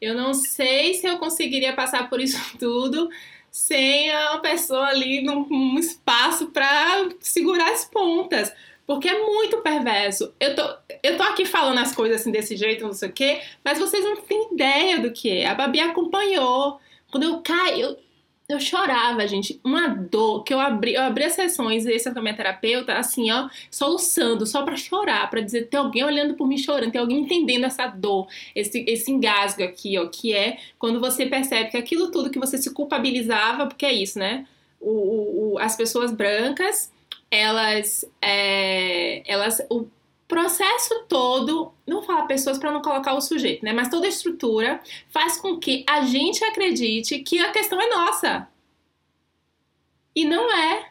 Eu não sei se eu conseguiria passar por isso tudo sem a pessoa ali num, num espaço para segurar as pontas. Porque é muito perverso. Eu tô, eu tô aqui falando as coisas assim desse jeito, não sei o quê, mas vocês não têm ideia do que é. A Babi acompanhou. Quando eu caí, eu, eu chorava, gente. Uma dor que eu abri, eu abri as sessões, esse com a minha terapeuta, assim, ó, soluçando, só para chorar, para dizer, tem alguém olhando por mim chorando, tem alguém entendendo essa dor, esse, esse engasgo aqui, ó, que é quando você percebe que aquilo tudo que você se culpabilizava, porque é isso, né? O, o as pessoas brancas, elas, é, elas, o processo todo, não vou falar pessoas para não colocar o sujeito, né? Mas toda a estrutura faz com que a gente acredite que a questão é nossa. E não é.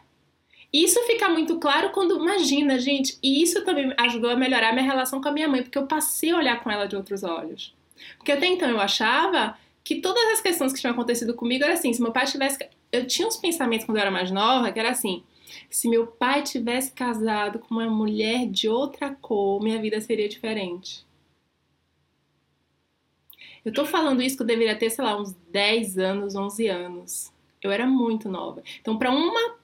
Isso fica muito claro quando, imagina, gente, e isso também ajudou a melhorar minha relação com a minha mãe, porque eu passei a olhar com ela de outros olhos. Porque até então eu achava que todas as questões que tinham acontecido comigo era assim, se meu pai tivesse. Eu tinha uns pensamentos quando eu era mais nova, que era assim: se meu pai tivesse casado com uma mulher de outra cor, minha vida seria diferente. Eu tô falando isso que eu deveria ter, sei lá, uns 10 anos, 11 anos. Eu era muito nova. Então, para uma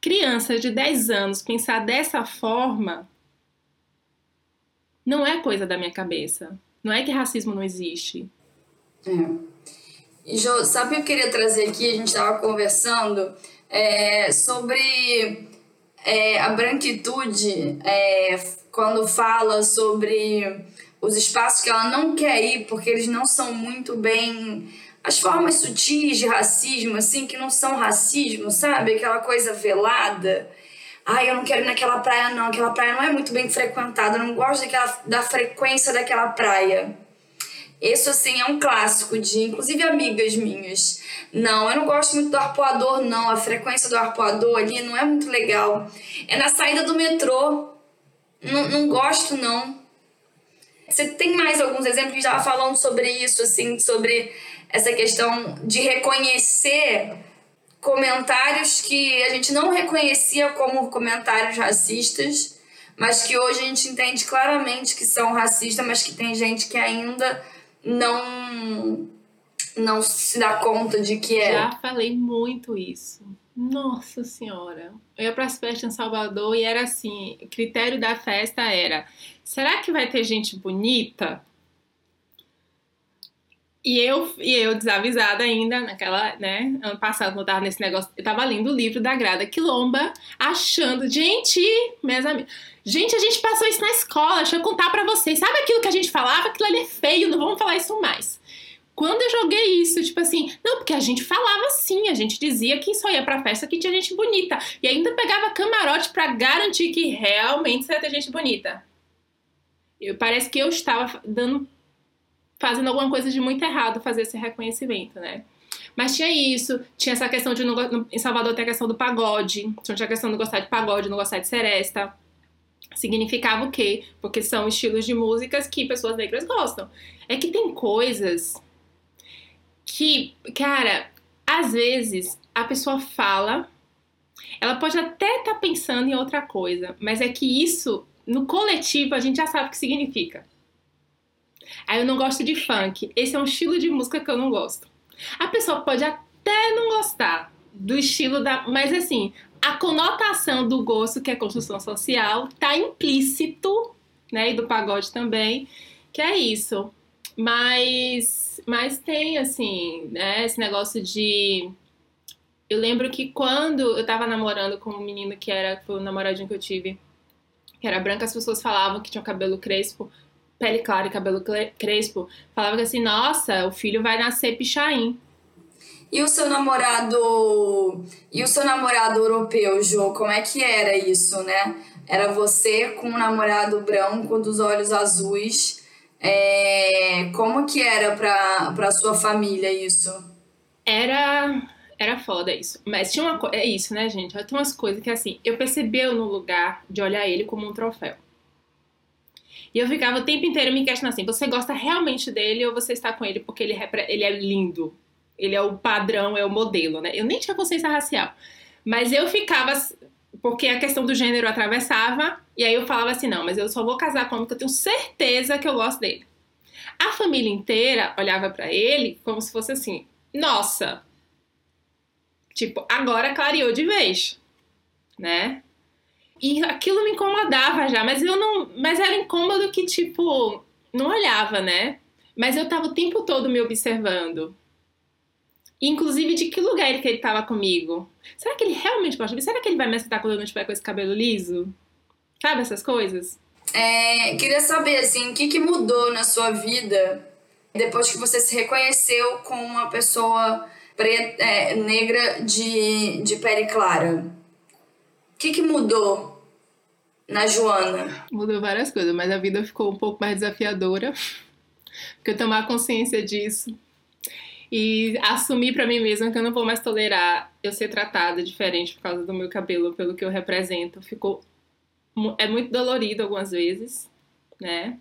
criança de 10 anos pensar dessa forma, não é coisa da minha cabeça. Não é que racismo não existe. É. E, sabe o que eu queria trazer aqui? A gente estava conversando é, sobre é, a branquitude, é, quando fala sobre os espaços que ela não quer ir porque eles não são muito bem as formas sutis de racismo, assim, que não são racismo, sabe? Aquela coisa velada. Ai, eu não quero ir naquela praia, não. Aquela praia não é muito bem frequentada. Eu não gosto daquela, da frequência daquela praia. Isso, assim, é um clássico de, inclusive, amigas minhas. Não, eu não gosto muito do arpoador, não. A frequência do arpoador ali não é muito legal. É na saída do metrô. Não, não gosto, não. Você tem mais alguns exemplos que estava falando sobre isso, assim, sobre essa questão de reconhecer comentários que a gente não reconhecia como comentários racistas, mas que hoje a gente entende claramente que são racistas, mas que tem gente que ainda não não se dá conta de que é. Já falei muito isso. Nossa senhora. Eu ia para as festas em Salvador e era assim, o critério da festa era: será que vai ter gente bonita? E eu, e eu desavisada ainda, naquela, né, ano passado, eu tava nesse negócio, eu tava lendo o livro da Grada Quilomba, achando, gente, minhas amigas, gente, a gente passou isso na escola, deixa eu contar pra vocês, sabe aquilo que a gente falava? Aquilo ali é feio, não vamos falar isso mais. Quando eu joguei isso, tipo assim, não, porque a gente falava assim, a gente dizia que só ia pra festa que tinha gente bonita. E ainda pegava camarote para garantir que realmente ia ter gente bonita. Eu, parece que eu estava dando fazendo alguma coisa de muito errado fazer esse reconhecimento, né? Mas tinha isso, tinha essa questão de não, em Salvador tem a questão do pagode, tinha a questão de gostar de pagode, não gostar de seresta. Significava o quê? Porque são estilos de músicas que pessoas negras gostam. É que tem coisas que, cara, às vezes a pessoa fala, ela pode até estar tá pensando em outra coisa, mas é que isso, no coletivo, a gente já sabe o que significa. Aí eu não gosto de funk. Esse é um estilo de música que eu não gosto. A pessoa pode até não gostar do estilo da. Mas assim, a conotação do gosto, que é construção social, tá implícito, né? E do pagode também, que é isso. Mas, mas tem, assim, né? Esse negócio de. Eu lembro que quando eu tava namorando com um menino que era foi o namoradinho que eu tive, que era branco, as pessoas falavam que tinha cabelo crespo pele clara e cabelo crespo, falava que assim, nossa, o filho vai nascer pichain. E o seu namorado. E o seu namorado europeu, Jo, como é que era isso, né? Era você com um namorado branco dos olhos azuis. É... Como que era pra, pra sua família isso? Era. Era foda isso. Mas tinha uma coisa. É isso, né, gente? Tem umas coisas que assim, eu percebi no lugar de olhar ele como um troféu. E eu ficava o tempo inteiro me questionando assim: você gosta realmente dele ou você está com ele porque ele ele é lindo? Ele é o padrão, é o modelo, né? Eu nem tinha consciência racial. Mas eu ficava. Porque a questão do gênero atravessava, e aí eu falava assim: não, mas eu só vou casar com ele porque eu tenho certeza que eu gosto dele. A família inteira olhava para ele como se fosse assim: nossa, tipo, agora clareou de vez, né? E aquilo me incomodava já, mas eu não. Mas era incômodo que, tipo, não olhava, né? Mas eu tava o tempo todo me observando. Inclusive, de que lugar ele que ele tava comigo? Será que ele realmente gosta de mim? Será que ele vai me aceitar quando eu não estiver com esse cabelo liso? Sabe essas coisas? É, queria saber, assim, o que, que mudou na sua vida depois que você se reconheceu como uma pessoa preta, é, negra de, de pele clara? O que, que mudou na Joana? Mudou várias coisas, mas a vida ficou um pouco mais desafiadora. Porque eu tomar consciência disso e assumir para mim mesma que eu não vou mais tolerar eu ser tratada diferente por causa do meu cabelo, pelo que eu represento. Ficou é muito dolorido algumas vezes, né?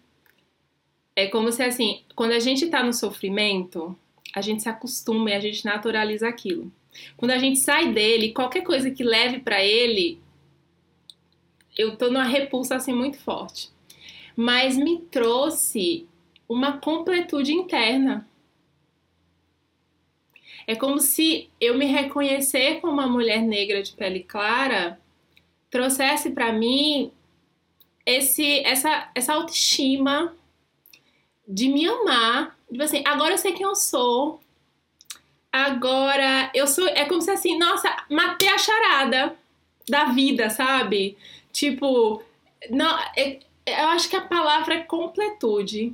É como se assim, quando a gente tá no sofrimento, a gente se acostuma e a gente naturaliza aquilo. Quando a gente sai dele, qualquer coisa que leve para ele, eu tô numa repulsa assim muito forte. Mas me trouxe uma completude interna. É como se eu me reconhecer como uma mulher negra de pele clara trouxesse para mim esse, essa, essa autoestima de me amar. Tipo assim, agora eu sei quem eu sou. Agora eu sou. É como se assim, nossa, matei a charada da vida, sabe? Tipo, não, é, eu acho que a palavra é completude.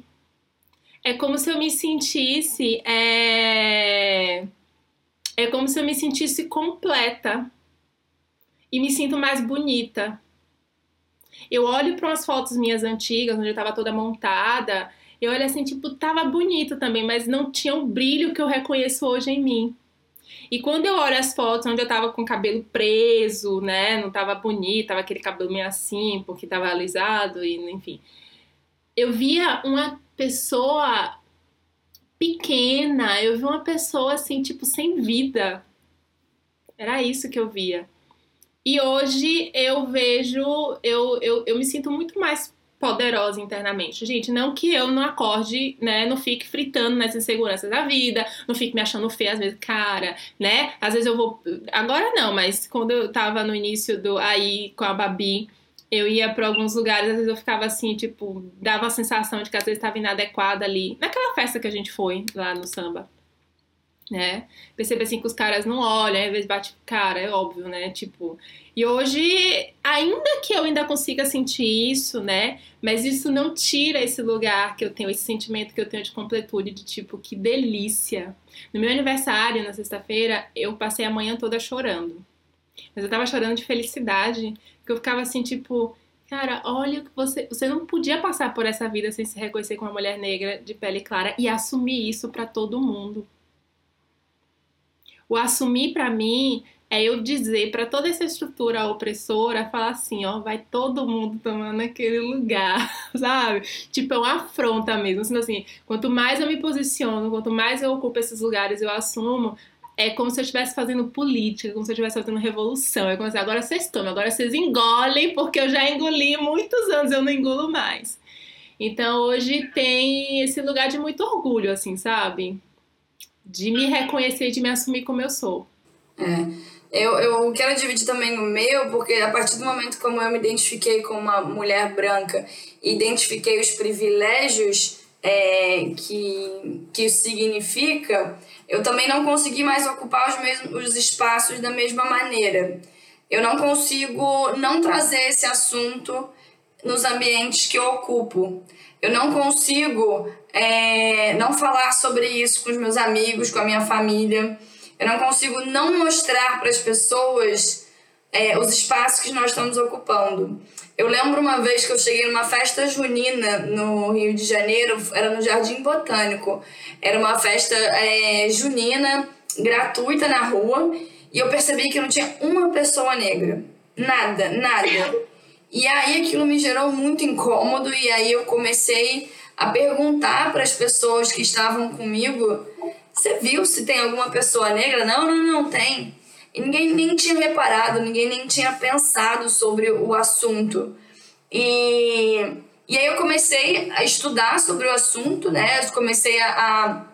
É como se eu me sentisse. É, é como se eu me sentisse completa. E me sinto mais bonita. Eu olho para umas fotos minhas antigas, onde eu tava toda montada. Eu olho assim, tipo, tava bonito também, mas não tinha o brilho que eu reconheço hoje em mim. E quando eu olho as fotos onde eu tava com o cabelo preso, né? Não tava bonito, tava aquele cabelo meio assim, porque tava alisado e enfim. Eu via uma pessoa pequena, eu vi uma pessoa assim, tipo, sem vida. Era isso que eu via. E hoje eu vejo, eu, eu, eu me sinto muito mais poderosa internamente. Gente, não que eu não acorde, né, não fique fritando nas inseguranças da vida, não fique me achando feia às vezes, cara, né? Às vezes eu vou, agora não, mas quando eu tava no início do aí com a Babi, eu ia para alguns lugares, às vezes eu ficava assim, tipo, dava a sensação de que às vezes estava inadequada ali, naquela festa que a gente foi lá no samba né? Perceber assim que os caras não olham, às vezes bate cara, é óbvio, né? Tipo, e hoje, ainda que eu ainda consiga sentir isso, né? Mas isso não tira esse lugar que eu tenho, esse sentimento que eu tenho de completude, de tipo, que delícia. No meu aniversário, na sexta-feira, eu passei a manhã toda chorando. Mas eu tava chorando de felicidade, porque eu ficava assim, tipo, cara, olha que você, você não podia passar por essa vida sem se reconhecer como uma mulher negra de pele clara e assumir isso para todo mundo. O assumir para mim é eu dizer para toda essa estrutura opressora, falar assim, ó, vai todo mundo tomar naquele lugar, sabe? Tipo, é uma afronta mesmo. Assim, assim, quanto mais eu me posiciono, quanto mais eu ocupo esses lugares, eu assumo, é como se eu estivesse fazendo política, como se eu estivesse fazendo revolução. É como se agora vocês tomam, agora vocês engolem, porque eu já engoli muitos anos, eu não engulo mais. Então hoje tem esse lugar de muito orgulho, assim, sabe? de me reconhecer de me assumir como eu sou. É. Eu, eu quero dividir também o meu, porque a partir do momento como eu me identifiquei como uma mulher branca, identifiquei os privilégios é, que, que isso significa, eu também não consegui mais ocupar os mesmos os espaços da mesma maneira. Eu não consigo não trazer esse assunto nos ambientes que eu ocupo. Eu não consigo é, não falar sobre isso com os meus amigos, com a minha família. Eu não consigo não mostrar para as pessoas é, os espaços que nós estamos ocupando. Eu lembro uma vez que eu cheguei numa festa junina no Rio de Janeiro, era no Jardim Botânico. Era uma festa é, junina, gratuita na rua, e eu percebi que não tinha uma pessoa negra. Nada, nada. E aí aquilo me gerou muito incômodo e aí eu comecei a perguntar para as pessoas que estavam comigo: "Você viu se tem alguma pessoa negra?" "Não, não, não tem." E ninguém nem tinha reparado, ninguém nem tinha pensado sobre o assunto. E, e aí eu comecei a estudar sobre o assunto, né? Eu comecei a,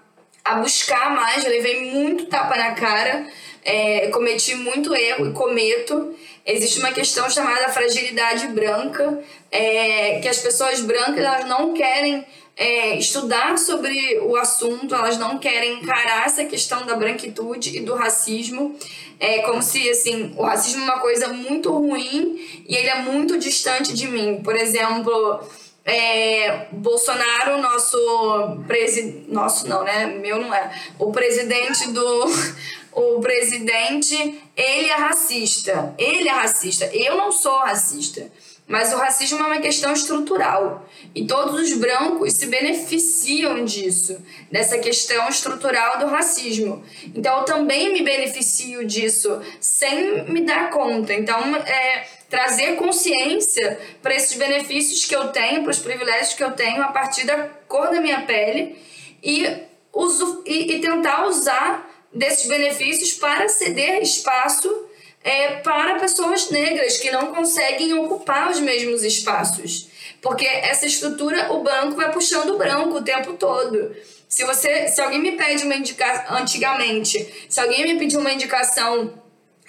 a, a buscar mais, eu levei muito tapa na cara, é, cometi muito erro e cometo existe uma questão chamada fragilidade branca, é, que as pessoas brancas elas não querem é, estudar sobre o assunto, elas não querem encarar essa questão da branquitude e do racismo. É como se assim, o racismo é uma coisa muito ruim e ele é muito distante de mim. Por exemplo, é, Bolsonaro, nosso presidente. Nosso não, né? Meu não é. O presidente do o presidente, ele é racista. Ele é racista. Eu não sou racista. Mas o racismo é uma questão estrutural. E todos os brancos se beneficiam disso, dessa questão estrutural do racismo. Então eu também me beneficio disso sem me dar conta. Então, é trazer consciência para esses benefícios que eu tenho, para os privilégios que eu tenho a partir da cor da minha pele e, uso, e, e tentar usar desses benefícios para ceder espaço é, para pessoas negras que não conseguem ocupar os mesmos espaços. Porque essa estrutura, o branco vai puxando o branco o tempo todo. Se você, se alguém me pede uma indicação, antigamente, se alguém me pediu uma indicação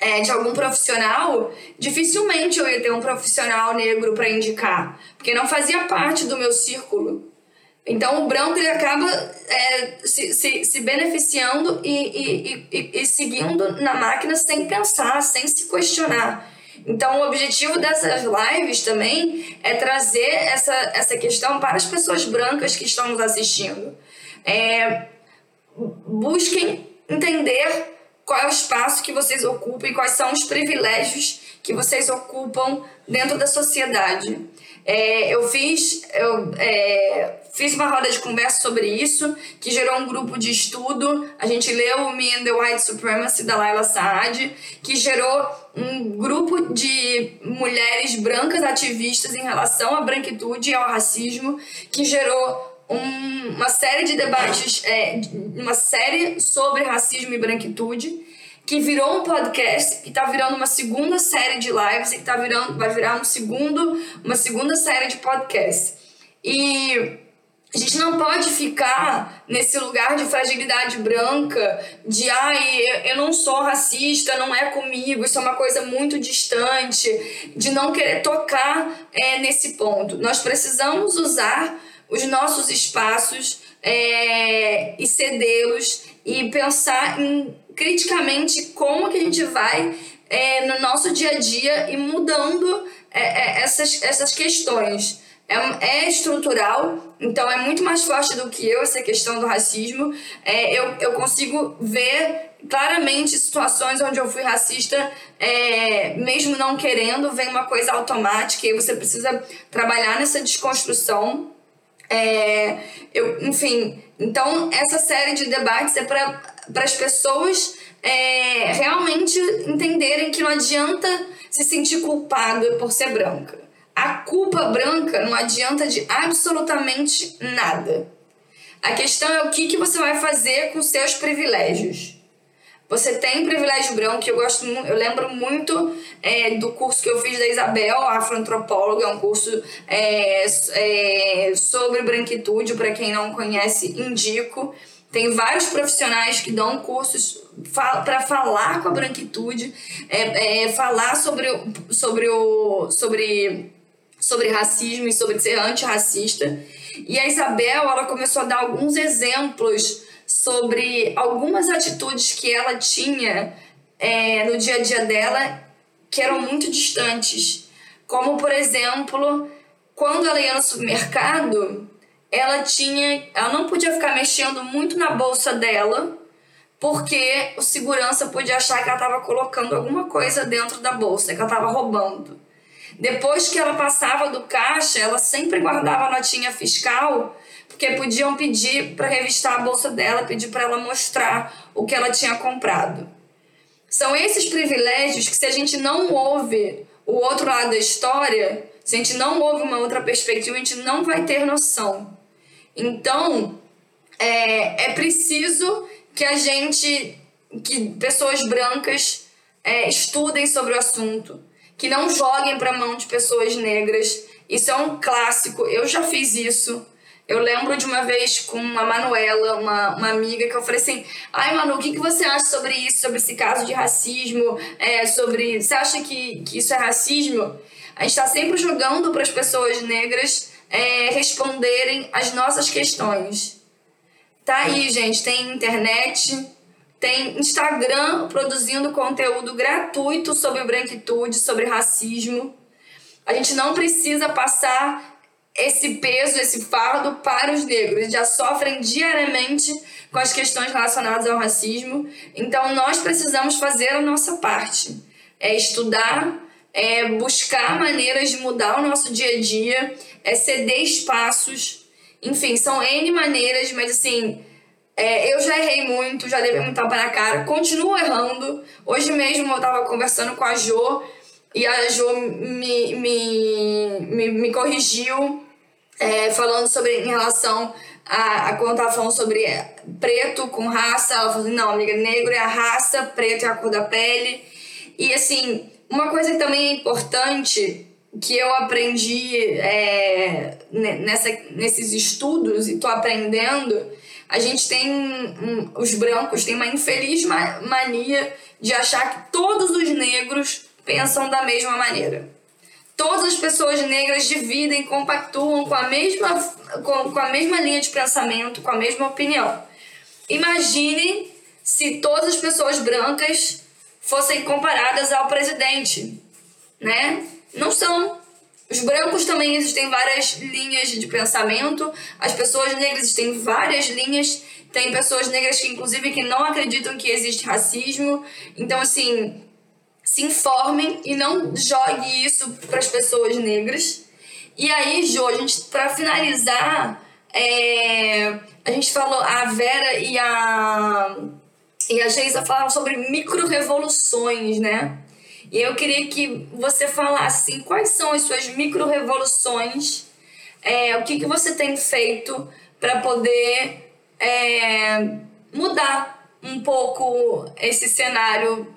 é, de algum profissional, dificilmente eu ia ter um profissional negro para indicar, porque não fazia parte do meu círculo. Então o branco ele acaba é, se, se, se, beneficiando e, e, e, e, seguindo na máquina sem pensar, sem se questionar. Então o objetivo dessas lives também é trazer essa, essa questão para as pessoas brancas que estão nos assistindo. É, busquem entender qual é o espaço que vocês ocupam e quais são os privilégios que vocês ocupam dentro da sociedade. É, eu fiz eu é, fiz uma roda de conversa sobre isso que gerou um grupo de estudo a gente leu Me and the White Supremacy da Laila Saad que gerou um grupo de mulheres brancas ativistas em relação à branquitude e ao racismo que gerou um, uma série de debates é, uma série sobre racismo e branquitude que virou um podcast, que tá virando uma segunda série de lives e que tá virando, vai virar um segundo, uma segunda série de podcast. E a gente não pode ficar nesse lugar de fragilidade branca, de ai, eu não sou racista, não é comigo, isso é uma coisa muito distante, de não querer tocar é, nesse ponto. Nós precisamos usar os nossos espaços é, e cedê-los e pensar em criticamente como que a gente vai é, no nosso dia a dia e mudando é, é, essas, essas questões. É, é estrutural, então é muito mais forte do que eu essa questão do racismo. É, eu, eu consigo ver claramente situações onde eu fui racista, é, mesmo não querendo, vem uma coisa automática e você precisa trabalhar nessa desconstrução. É, eu, enfim, então essa série de debates é para as pessoas é, realmente entenderem que não adianta se sentir culpado por ser branca. A culpa branca não adianta de absolutamente nada. A questão é o que, que você vai fazer com seus privilégios. Você tem privilégio branco, eu gosto eu lembro muito é, do curso que eu fiz da Isabel, afroantropóloga, é um curso é, é, sobre branquitude, para quem não conhece, indico. Tem vários profissionais que dão cursos para falar com a branquitude, é, é, falar sobre, sobre, o, sobre, sobre racismo e sobre ser antirracista. E a Isabel ela começou a dar alguns exemplos sobre algumas atitudes que ela tinha é, no dia a dia dela que eram muito distantes. Como, por exemplo, quando ela ia no supermercado, ela tinha. Ela não podia ficar mexendo muito na bolsa dela, porque o segurança podia achar que ela estava colocando alguma coisa dentro da bolsa, que ela estava roubando. Depois que ela passava do caixa, ela sempre guardava a notinha fiscal porque podiam pedir para revistar a bolsa dela, pedir para ela mostrar o que ela tinha comprado. São esses privilégios que, se a gente não ouve o outro lado da história, se a gente não ouve uma outra perspectiva, a gente não vai ter noção. Então, é, é preciso que a gente, que pessoas brancas é, estudem sobre o assunto, que não joguem para mão de pessoas negras. Isso é um clássico, eu já fiz isso. Eu lembro de uma vez com a Manuela, uma, uma amiga, que eu falei assim: ai, Manu, o que, que você acha sobre isso, sobre esse caso de racismo? É, sobre. Você acha que, que isso é racismo? A gente está sempre jogando para as pessoas negras é, responderem as nossas questões. Tá aí, gente. Tem internet, tem Instagram produzindo conteúdo gratuito sobre branquitude, sobre racismo. A gente não precisa passar esse peso, esse fardo para os negros. Eles já sofrem diariamente com as questões relacionadas ao racismo. Então, nós precisamos fazer a nossa parte. É estudar, é buscar maneiras de mudar o nosso dia a dia, é ceder espaços. Enfim, são N maneiras, mas assim, é, eu já errei muito, já levei muito tapa na cara, continuo errando. Hoje mesmo eu estava conversando com a Jo e a Jo me, me, me, me corrigiu é, falando sobre em relação a, a quando tava falando sobre preto com raça, ela falou assim, não, amiga, negro é a raça, preto é a cor da pele. E assim, uma coisa que também é importante que eu aprendi é, nessa, nesses estudos e tô aprendendo, a gente tem. Um, os brancos têm uma infeliz mania de achar que todos os negros pensam da mesma maneira. Todas as pessoas negras dividem, compactuam com a mesma, com, com a mesma linha de pensamento, com a mesma opinião. Imagine se todas as pessoas brancas fossem comparadas ao presidente, né? Não são. Os brancos também existem várias linhas de pensamento, as pessoas negras têm várias linhas, tem pessoas negras que inclusive que não acreditam que existe racismo. Então assim, se informem e não jogue isso para as pessoas negras. E aí, Jo, a gente para finalizar, é, a gente falou a Vera e a e a Geisa falaram sobre micro-revoluções, né? E eu queria que você falasse assim, quais são as suas micro-revoluções, é, o que, que você tem feito para poder é, mudar um pouco esse cenário,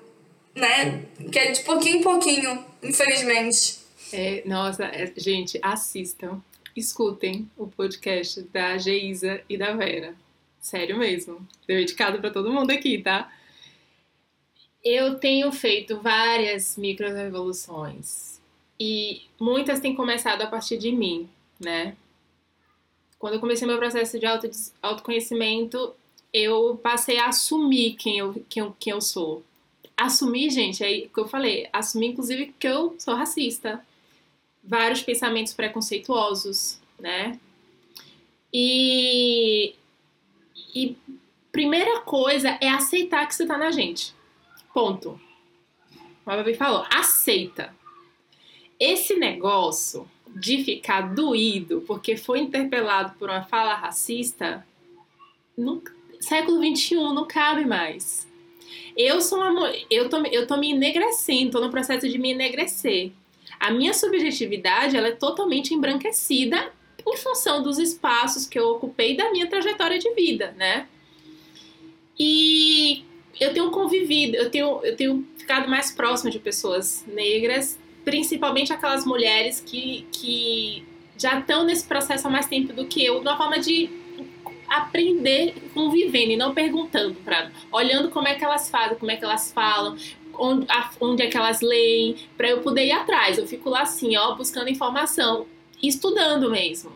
né? Que é de pouquinho em pouquinho, infelizmente. É, nossa, é, gente, assistam, escutem o podcast da Geisa e da Vera. Sério mesmo. Dedicado para todo mundo aqui, tá? Eu tenho feito várias micro-revoluções e muitas têm começado a partir de mim, né? Quando eu comecei meu processo de auto, autoconhecimento, eu passei a assumir quem eu, quem, quem eu sou. Assumir, gente, é o que eu falei, assumir inclusive que eu sou racista. Vários pensamentos preconceituosos, né? E e primeira coisa é aceitar que você tá na gente. Ponto. O Babi falou, aceita. Esse negócio de ficar doído porque foi interpelado por uma fala racista, no século XXI não cabe mais. Eu sou uma, eu tô, eu tô me enegrecendo, tô no processo de me enegrecer. A minha subjetividade ela é totalmente embranquecida em função dos espaços que eu ocupei da minha trajetória de vida, né? E eu tenho convivido, eu tenho, eu tenho ficado mais próximo de pessoas negras, principalmente aquelas mulheres que, que já estão nesse processo há mais tempo do que eu, de uma forma de aprender convivendo e não perguntando para olhando como é que elas fazem, como é que elas falam, onde, onde é que elas leem, para eu poder ir atrás. Eu fico lá assim, ó, buscando informação estudando mesmo.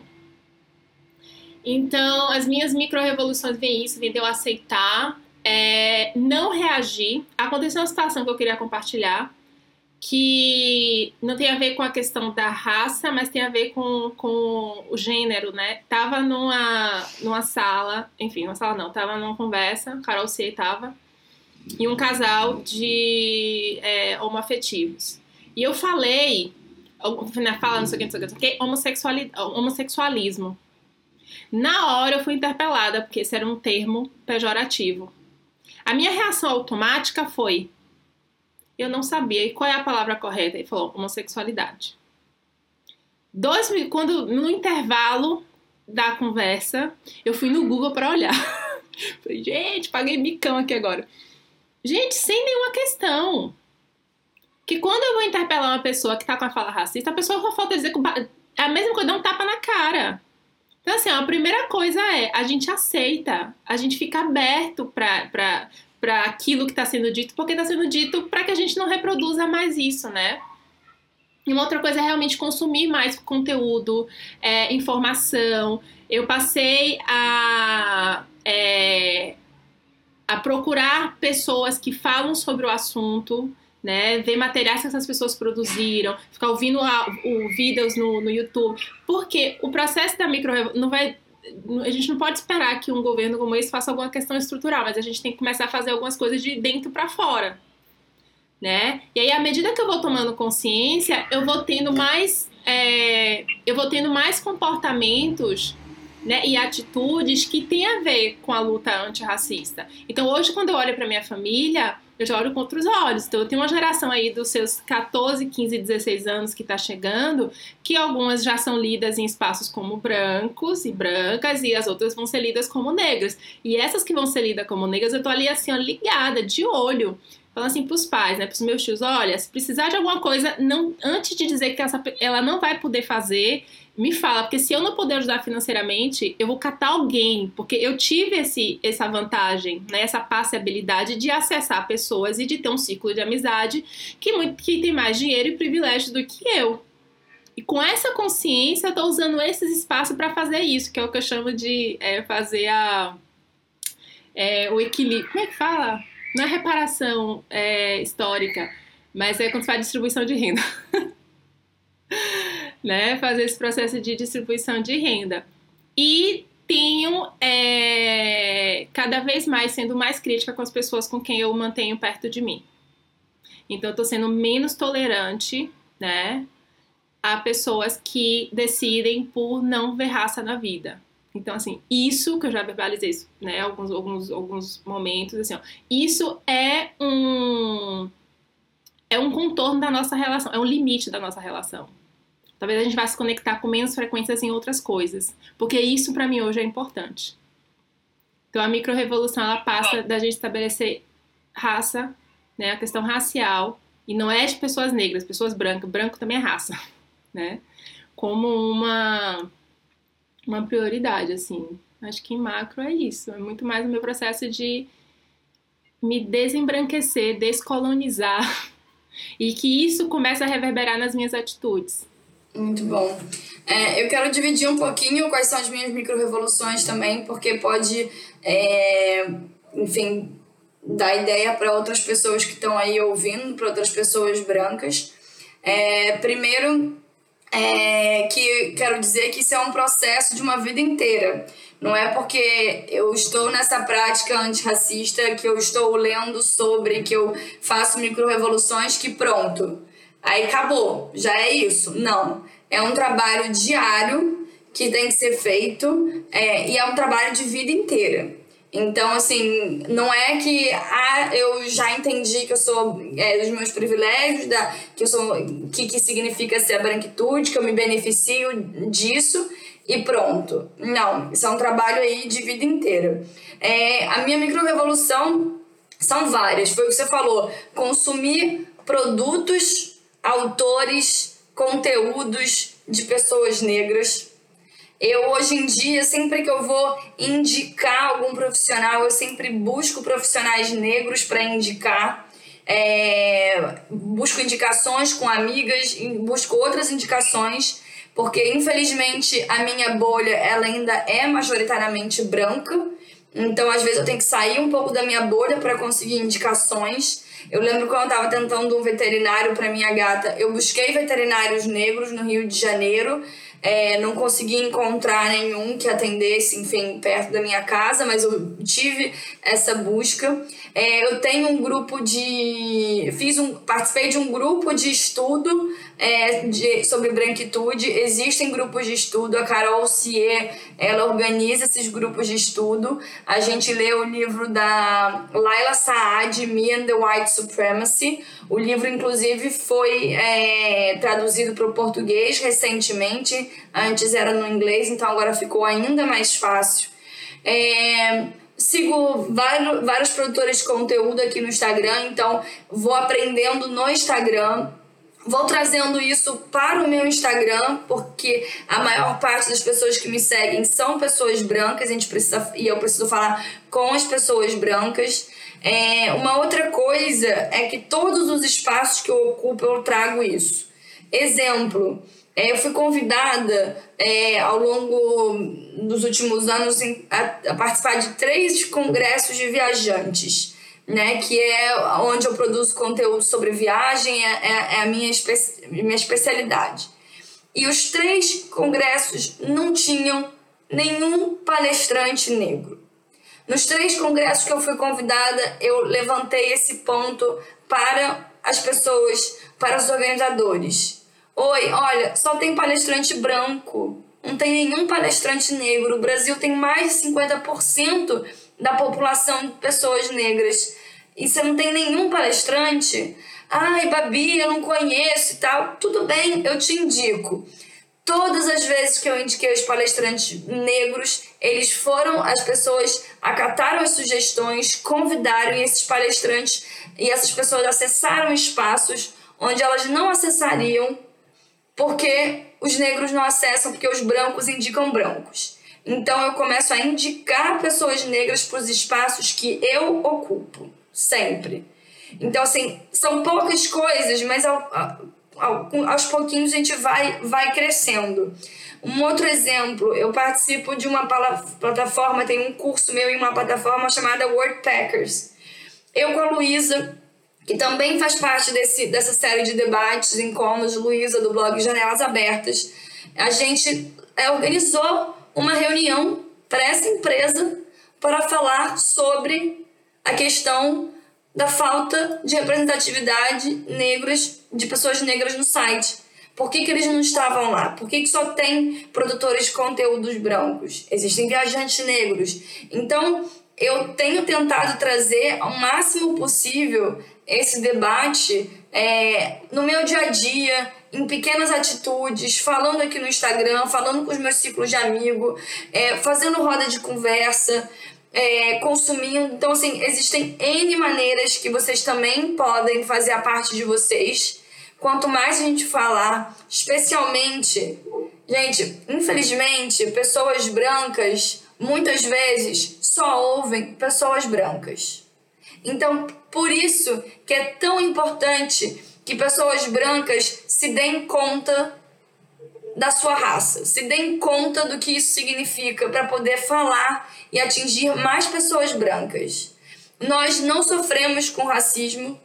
Então, as minhas micro-revoluções vêm isso, vem de eu aceitar, é, não reagir. Aconteceu uma situação que eu queria compartilhar, que não tem a ver com a questão da raça, mas tem a ver com, com o gênero, né? Tava numa, numa sala, enfim, uma sala não, tava numa conversa, Carol C tava, e um casal de é, homoafetivos. E eu falei na fala, não sei o que, não sei o que, não sei o que, homossexualismo. Na hora eu fui interpelada, porque esse era um termo pejorativo. A minha reação automática foi: eu não sabia. E qual é a palavra correta? Ele falou: homossexualidade. Dois, quando no intervalo da conversa, eu fui no Google para olhar. Falei, gente, paguei micão aqui agora. Gente, sem nenhuma questão que quando eu vou interpelar uma pessoa que tá com a fala racista, a pessoa só falta dizer que é a mesma coisa, dá um tapa na cara. Então, assim, a primeira coisa é a gente aceita, a gente fica aberto pra aquilo que está sendo dito, porque está sendo dito para que a gente não reproduza mais isso, né? E uma outra coisa é realmente consumir mais conteúdo, é, informação. Eu passei a, é, a procurar pessoas que falam sobre o assunto, né? Ver materiais que essas pessoas produziram, ficar ouvindo a, o vídeos no, no YouTube. Porque o processo da micro não vai a gente não pode esperar que um governo como esse faça alguma questão estrutural, mas a gente tem que começar a fazer algumas coisas de dentro para fora, né? E aí, à medida que eu vou tomando consciência, eu vou tendo mais, é, eu vou tendo mais comportamentos né, e atitudes que têm a ver com a luta antirracista. Então, hoje, quando eu olho para minha família, eu já olho com outros olhos. Então, eu tenho uma geração aí dos seus 14, 15, 16 anos que está chegando, que algumas já são lidas em espaços como brancos e brancas, e as outras vão ser lidas como negras. E essas que vão ser lidas como negras, eu tô ali assim, ó, ligada, de olho. falando assim pros pais, né, pros meus tios, olha, se precisar de alguma coisa, não, antes de dizer que essa, ela não vai poder fazer, me fala, porque se eu não puder ajudar financeiramente, eu vou catar alguém, porque eu tive esse, essa vantagem, né, essa passeabilidade de acessar pessoas e de ter um ciclo de amizade que, muito, que tem mais dinheiro e privilégio do que eu. E com essa consciência, eu tô usando esses espaços para fazer isso, que é o que eu chamo de é, fazer a, é, o equilíbrio. Como é que fala? Não é reparação é, histórica, mas é quando faz distribuição de renda. né? Fazer esse processo de distribuição de renda. E tenho é, cada vez mais sendo mais crítica com as pessoas com quem eu mantenho perto de mim. Então, eu tô sendo menos tolerante, né? A pessoas que decidem por não ver raça na vida. Então, assim, isso que eu já verbalizei isso, né? Alguns, alguns, alguns momentos, assim, ó, isso é um é um contorno da nossa relação, é um limite da nossa relação. Talvez a gente vá se conectar com menos frequências em outras coisas, porque isso para mim hoje é importante. Então a microrevolução ela passa da gente estabelecer raça, né, a questão racial, e não é de pessoas negras, pessoas brancas, branco também é raça, né? Como uma uma prioridade assim. Acho que em macro é isso, é muito mais o meu processo de me desembranquecer, descolonizar e que isso começa a reverberar nas minhas atitudes. Muito bom. É, eu quero dividir um pouquinho quais são as minhas micro-revoluções também, porque pode, é, enfim, dar ideia para outras pessoas que estão aí ouvindo, para outras pessoas brancas. É, primeiro, é, que quero dizer que isso é um processo de uma vida inteira. Não é porque eu estou nessa prática antirracista, que eu estou lendo sobre, que eu faço micro-revoluções, que pronto Aí acabou, já é isso. Não. É um trabalho diário que tem que ser feito é, e é um trabalho de vida inteira. Então, assim, não é que ah, eu já entendi que eu sou é, dos meus privilégios, da, que eu sou. que, que significa ser a branquitude, que eu me beneficio disso e pronto. Não, isso é um trabalho aí de vida inteira. É, a minha micro-revolução são várias, foi o que você falou. Consumir produtos autores, conteúdos de pessoas negras. Eu, hoje em dia, sempre que eu vou indicar algum profissional, eu sempre busco profissionais negros para indicar. É, busco indicações com amigas, busco outras indicações, porque infelizmente a minha bolha ela ainda é majoritariamente branca. Então, às vezes, eu tenho que sair um pouco da minha bolha para conseguir indicações. Eu lembro quando eu estava tentando um veterinário para minha gata, eu busquei veterinários negros no Rio de Janeiro. É, não consegui encontrar nenhum que atendesse, enfim, perto da minha casa, mas eu tive essa busca. É, eu tenho um grupo de. Fiz um. Participei de um grupo de estudo é, de, sobre branquitude. Existem grupos de estudo. A Carol Cier, ela organiza esses grupos de estudo. A gente lê o livro da Laila Saad, Me and the White Supremacy. O livro, inclusive, foi é, traduzido para o português recentemente. Antes era no inglês, então agora ficou ainda mais fácil. É, sigo vários, vários produtores de conteúdo aqui no Instagram, então vou aprendendo no Instagram. Vou trazendo isso para o meu Instagram, porque a maior parte das pessoas que me seguem são pessoas brancas, a gente precisa, e eu preciso falar com as pessoas brancas. É, uma outra coisa é que todos os espaços que eu ocupo eu trago isso. Exemplo, é, eu fui convidada é, ao longo dos últimos anos a, a, participar de três congressos de viajantes, né? Que é onde eu produzo conteúdo sobre viagem, é, é, é a minha, espe minha especialidade. E os três congressos não tinham nenhum palestrante negro. Nos três congressos que eu fui convidada, eu levantei esse ponto para as pessoas, para os organizadores Oi, olha, só tem palestrante branco, não tem nenhum palestrante negro. O Brasil tem mais de 50% da população de pessoas negras. E você não tem nenhum palestrante? Ai, Babi, eu não conheço e tal. Tudo bem, eu te indico. Todas as vezes que eu indiquei os palestrantes negros, eles foram, as pessoas acataram as sugestões, convidaram esses palestrantes e essas pessoas acessaram espaços onde elas não acessariam porque os negros não acessam, porque os brancos indicam brancos. Então eu começo a indicar pessoas negras para os espaços que eu ocupo, sempre. Então, assim, são poucas coisas, mas ao, ao, aos pouquinhos a gente vai, vai crescendo. Um outro exemplo, eu participo de uma plataforma, tem um curso meu em uma plataforma chamada Wordpackers. Eu com a Luísa, que também faz parte desse, dessa série de debates incômodos, Luísa do blog Janelas Abertas, a gente é, organizou uma reunião para essa empresa para falar sobre a questão da falta de representatividade negras, de pessoas negras no site. Por que, que eles não estavam lá? Por que, que só tem produtores de conteúdos brancos? Existem viajantes negros. Então, eu tenho tentado trazer ao máximo possível esse debate é, no meu dia a dia, em pequenas atitudes, falando aqui no Instagram, falando com os meus ciclos de amigo, é, fazendo roda de conversa é, consumindo. Então, assim, existem N maneiras que vocês também podem fazer a parte de vocês. Quanto mais a gente falar, especialmente, gente, infelizmente, pessoas brancas muitas vezes só ouvem pessoas brancas. Então, por isso que é tão importante que pessoas brancas se deem conta da sua raça, se deem conta do que isso significa para poder falar e atingir mais pessoas brancas. Nós não sofremos com racismo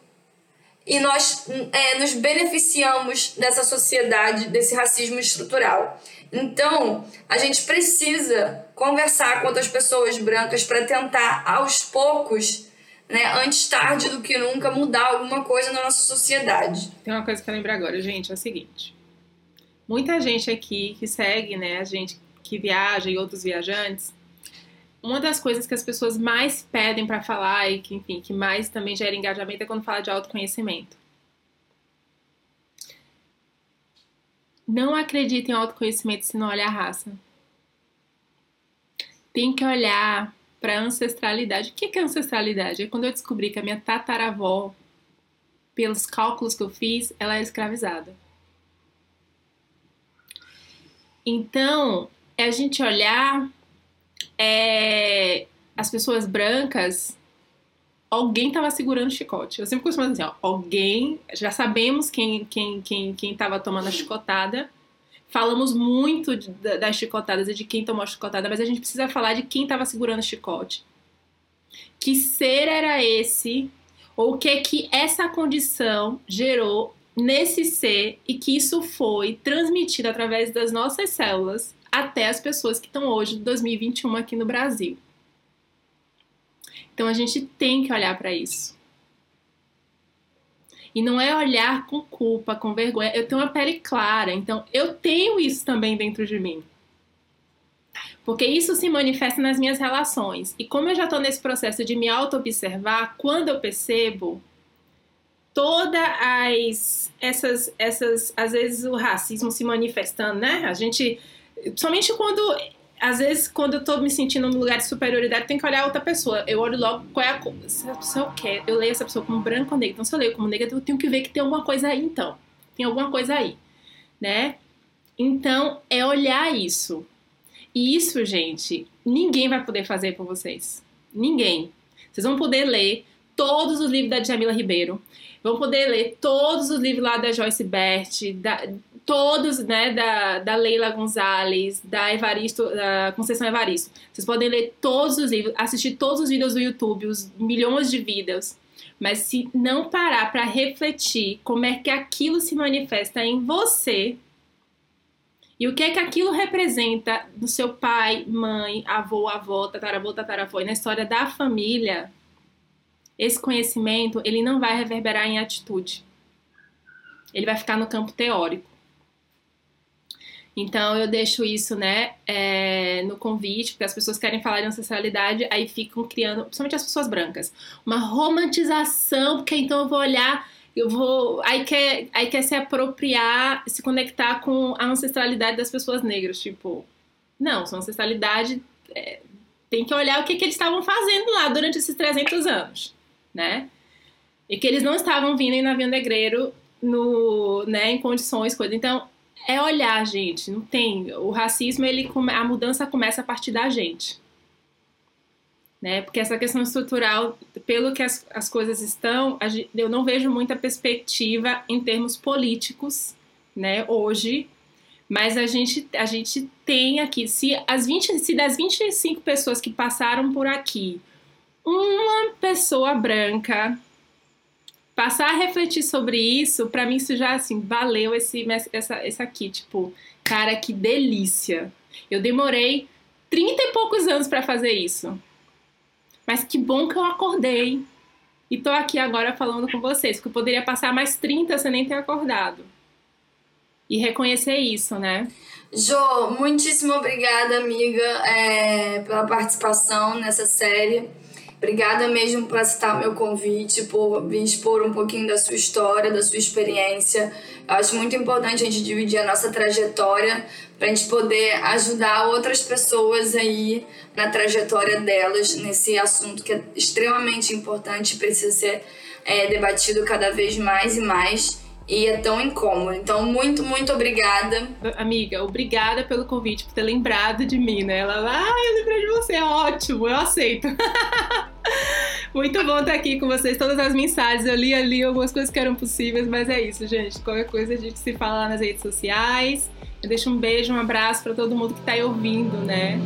e nós é, nos beneficiamos dessa sociedade, desse racismo estrutural. Então, a gente precisa conversar com outras pessoas brancas para tentar, aos poucos, né, antes tarde do que nunca, mudar alguma coisa na nossa sociedade. Tem uma coisa que eu lembro agora, gente, é o seguinte. Muita gente aqui que segue, né, a gente que viaja e outros viajantes, uma das coisas que as pessoas mais pedem para falar e que, enfim, que mais também gera engajamento é quando fala de autoconhecimento. Não acredita em autoconhecimento se não olhar a raça. Tem que olhar para ancestralidade. O que é ancestralidade? É quando eu descobri que a minha tataravó, pelos cálculos que eu fiz, ela é escravizada. Então, é a gente olhar é, as pessoas brancas, alguém estava segurando o chicote. Eu sempre costumo dizer, assim, ó, alguém, já sabemos quem quem quem quem estava tomando a chicotada. Falamos muito de, das chicotadas e de quem tomou a chicotada, mas a gente precisa falar de quem estava segurando o chicote. Que ser era esse? Ou o que que essa condição gerou nesse ser e que isso foi transmitido através das nossas células até as pessoas que estão hoje, 2021, aqui no Brasil. Então a gente tem que olhar para isso. E não é olhar com culpa, com vergonha. Eu tenho uma pele clara, então eu tenho isso também dentro de mim. Porque isso se manifesta nas minhas relações. E como eu já estou nesse processo de me auto-observar, quando eu percebo todas as essas essas às vezes o racismo se manifestando, né? A gente Somente quando. Às vezes, quando eu tô me sentindo num lugar de superioridade, tem que olhar outra pessoa. Eu olho logo qual é a. Se a pessoa quer, eu leio essa pessoa como branco ou negro. Então, se eu leio como negra, eu tenho que ver que tem alguma coisa aí, então. Tem alguma coisa aí, né? Então, é olhar isso. E isso, gente, ninguém vai poder fazer por vocês. Ninguém. Vocês vão poder ler todos os livros da Djamila Ribeiro. Vão poder ler todos os livros lá da Joyce Bert, da, todos, né, da, da Leila Gonzalez, da Evaristo, da Conceição Evaristo. Vocês podem ler todos os livros, assistir todos os vídeos do YouTube, os milhões de vídeos. Mas se não parar para refletir como é que aquilo se manifesta em você e o que é que aquilo representa no seu pai, mãe, avô, avó, tataravô, tataravó e na história da família, esse conhecimento ele não vai reverberar em atitude. Ele vai ficar no campo teórico. Então eu deixo isso, né, é, no convite, porque as pessoas querem falar de ancestralidade, aí ficam criando, principalmente as pessoas brancas, uma romantização, porque então eu vou olhar eu vou. Aí quer, aí quer se apropriar, se conectar com a ancestralidade das pessoas negras. Tipo, não, sua ancestralidade é, tem que olhar o que, que eles estavam fazendo lá durante esses 300 anos, né? E que eles não estavam vindo em navio negreiro no, né, em condições, coisa. Então, é olhar, gente. Não tem. O racismo, ele, a mudança começa a partir da gente né? Porque essa questão estrutural, pelo que as, as coisas estão, eu não vejo muita perspectiva em termos políticos, né? Hoje, mas a gente, a gente tem aqui, se, as 20, se das 25 pessoas que passaram por aqui, uma pessoa branca passar a refletir sobre isso, para mim isso já assim, valeu esse essa essa aqui, tipo, cara, que delícia. Eu demorei 30 e poucos anos para fazer isso. Mas que bom que eu acordei. E tô aqui agora falando com vocês, porque eu poderia passar mais 30 sem nem ter acordado. E reconhecer isso, né? Jo, muitíssimo obrigada, amiga, é, pela participação nessa série. Obrigada mesmo por aceitar meu convite, por vir expor um pouquinho da sua história, da sua experiência. Eu acho muito importante a gente dividir a nossa trajetória para a gente poder ajudar outras pessoas aí na trajetória delas nesse assunto que é extremamente importante e precisa ser é, debatido cada vez mais e mais e é tão incômodo. Então, muito, muito obrigada. Amiga, obrigada pelo convite, por ter lembrado de mim, né? Ela, ah, eu lembrei de você, ótimo, eu aceito. muito bom estar aqui com vocês, todas as mensagens. Eu li ali algumas coisas que eram possíveis, mas é isso, gente. Qualquer coisa a gente se fala lá nas redes sociais. Eu deixo um beijo, um abraço para todo mundo que está aí ouvindo, né?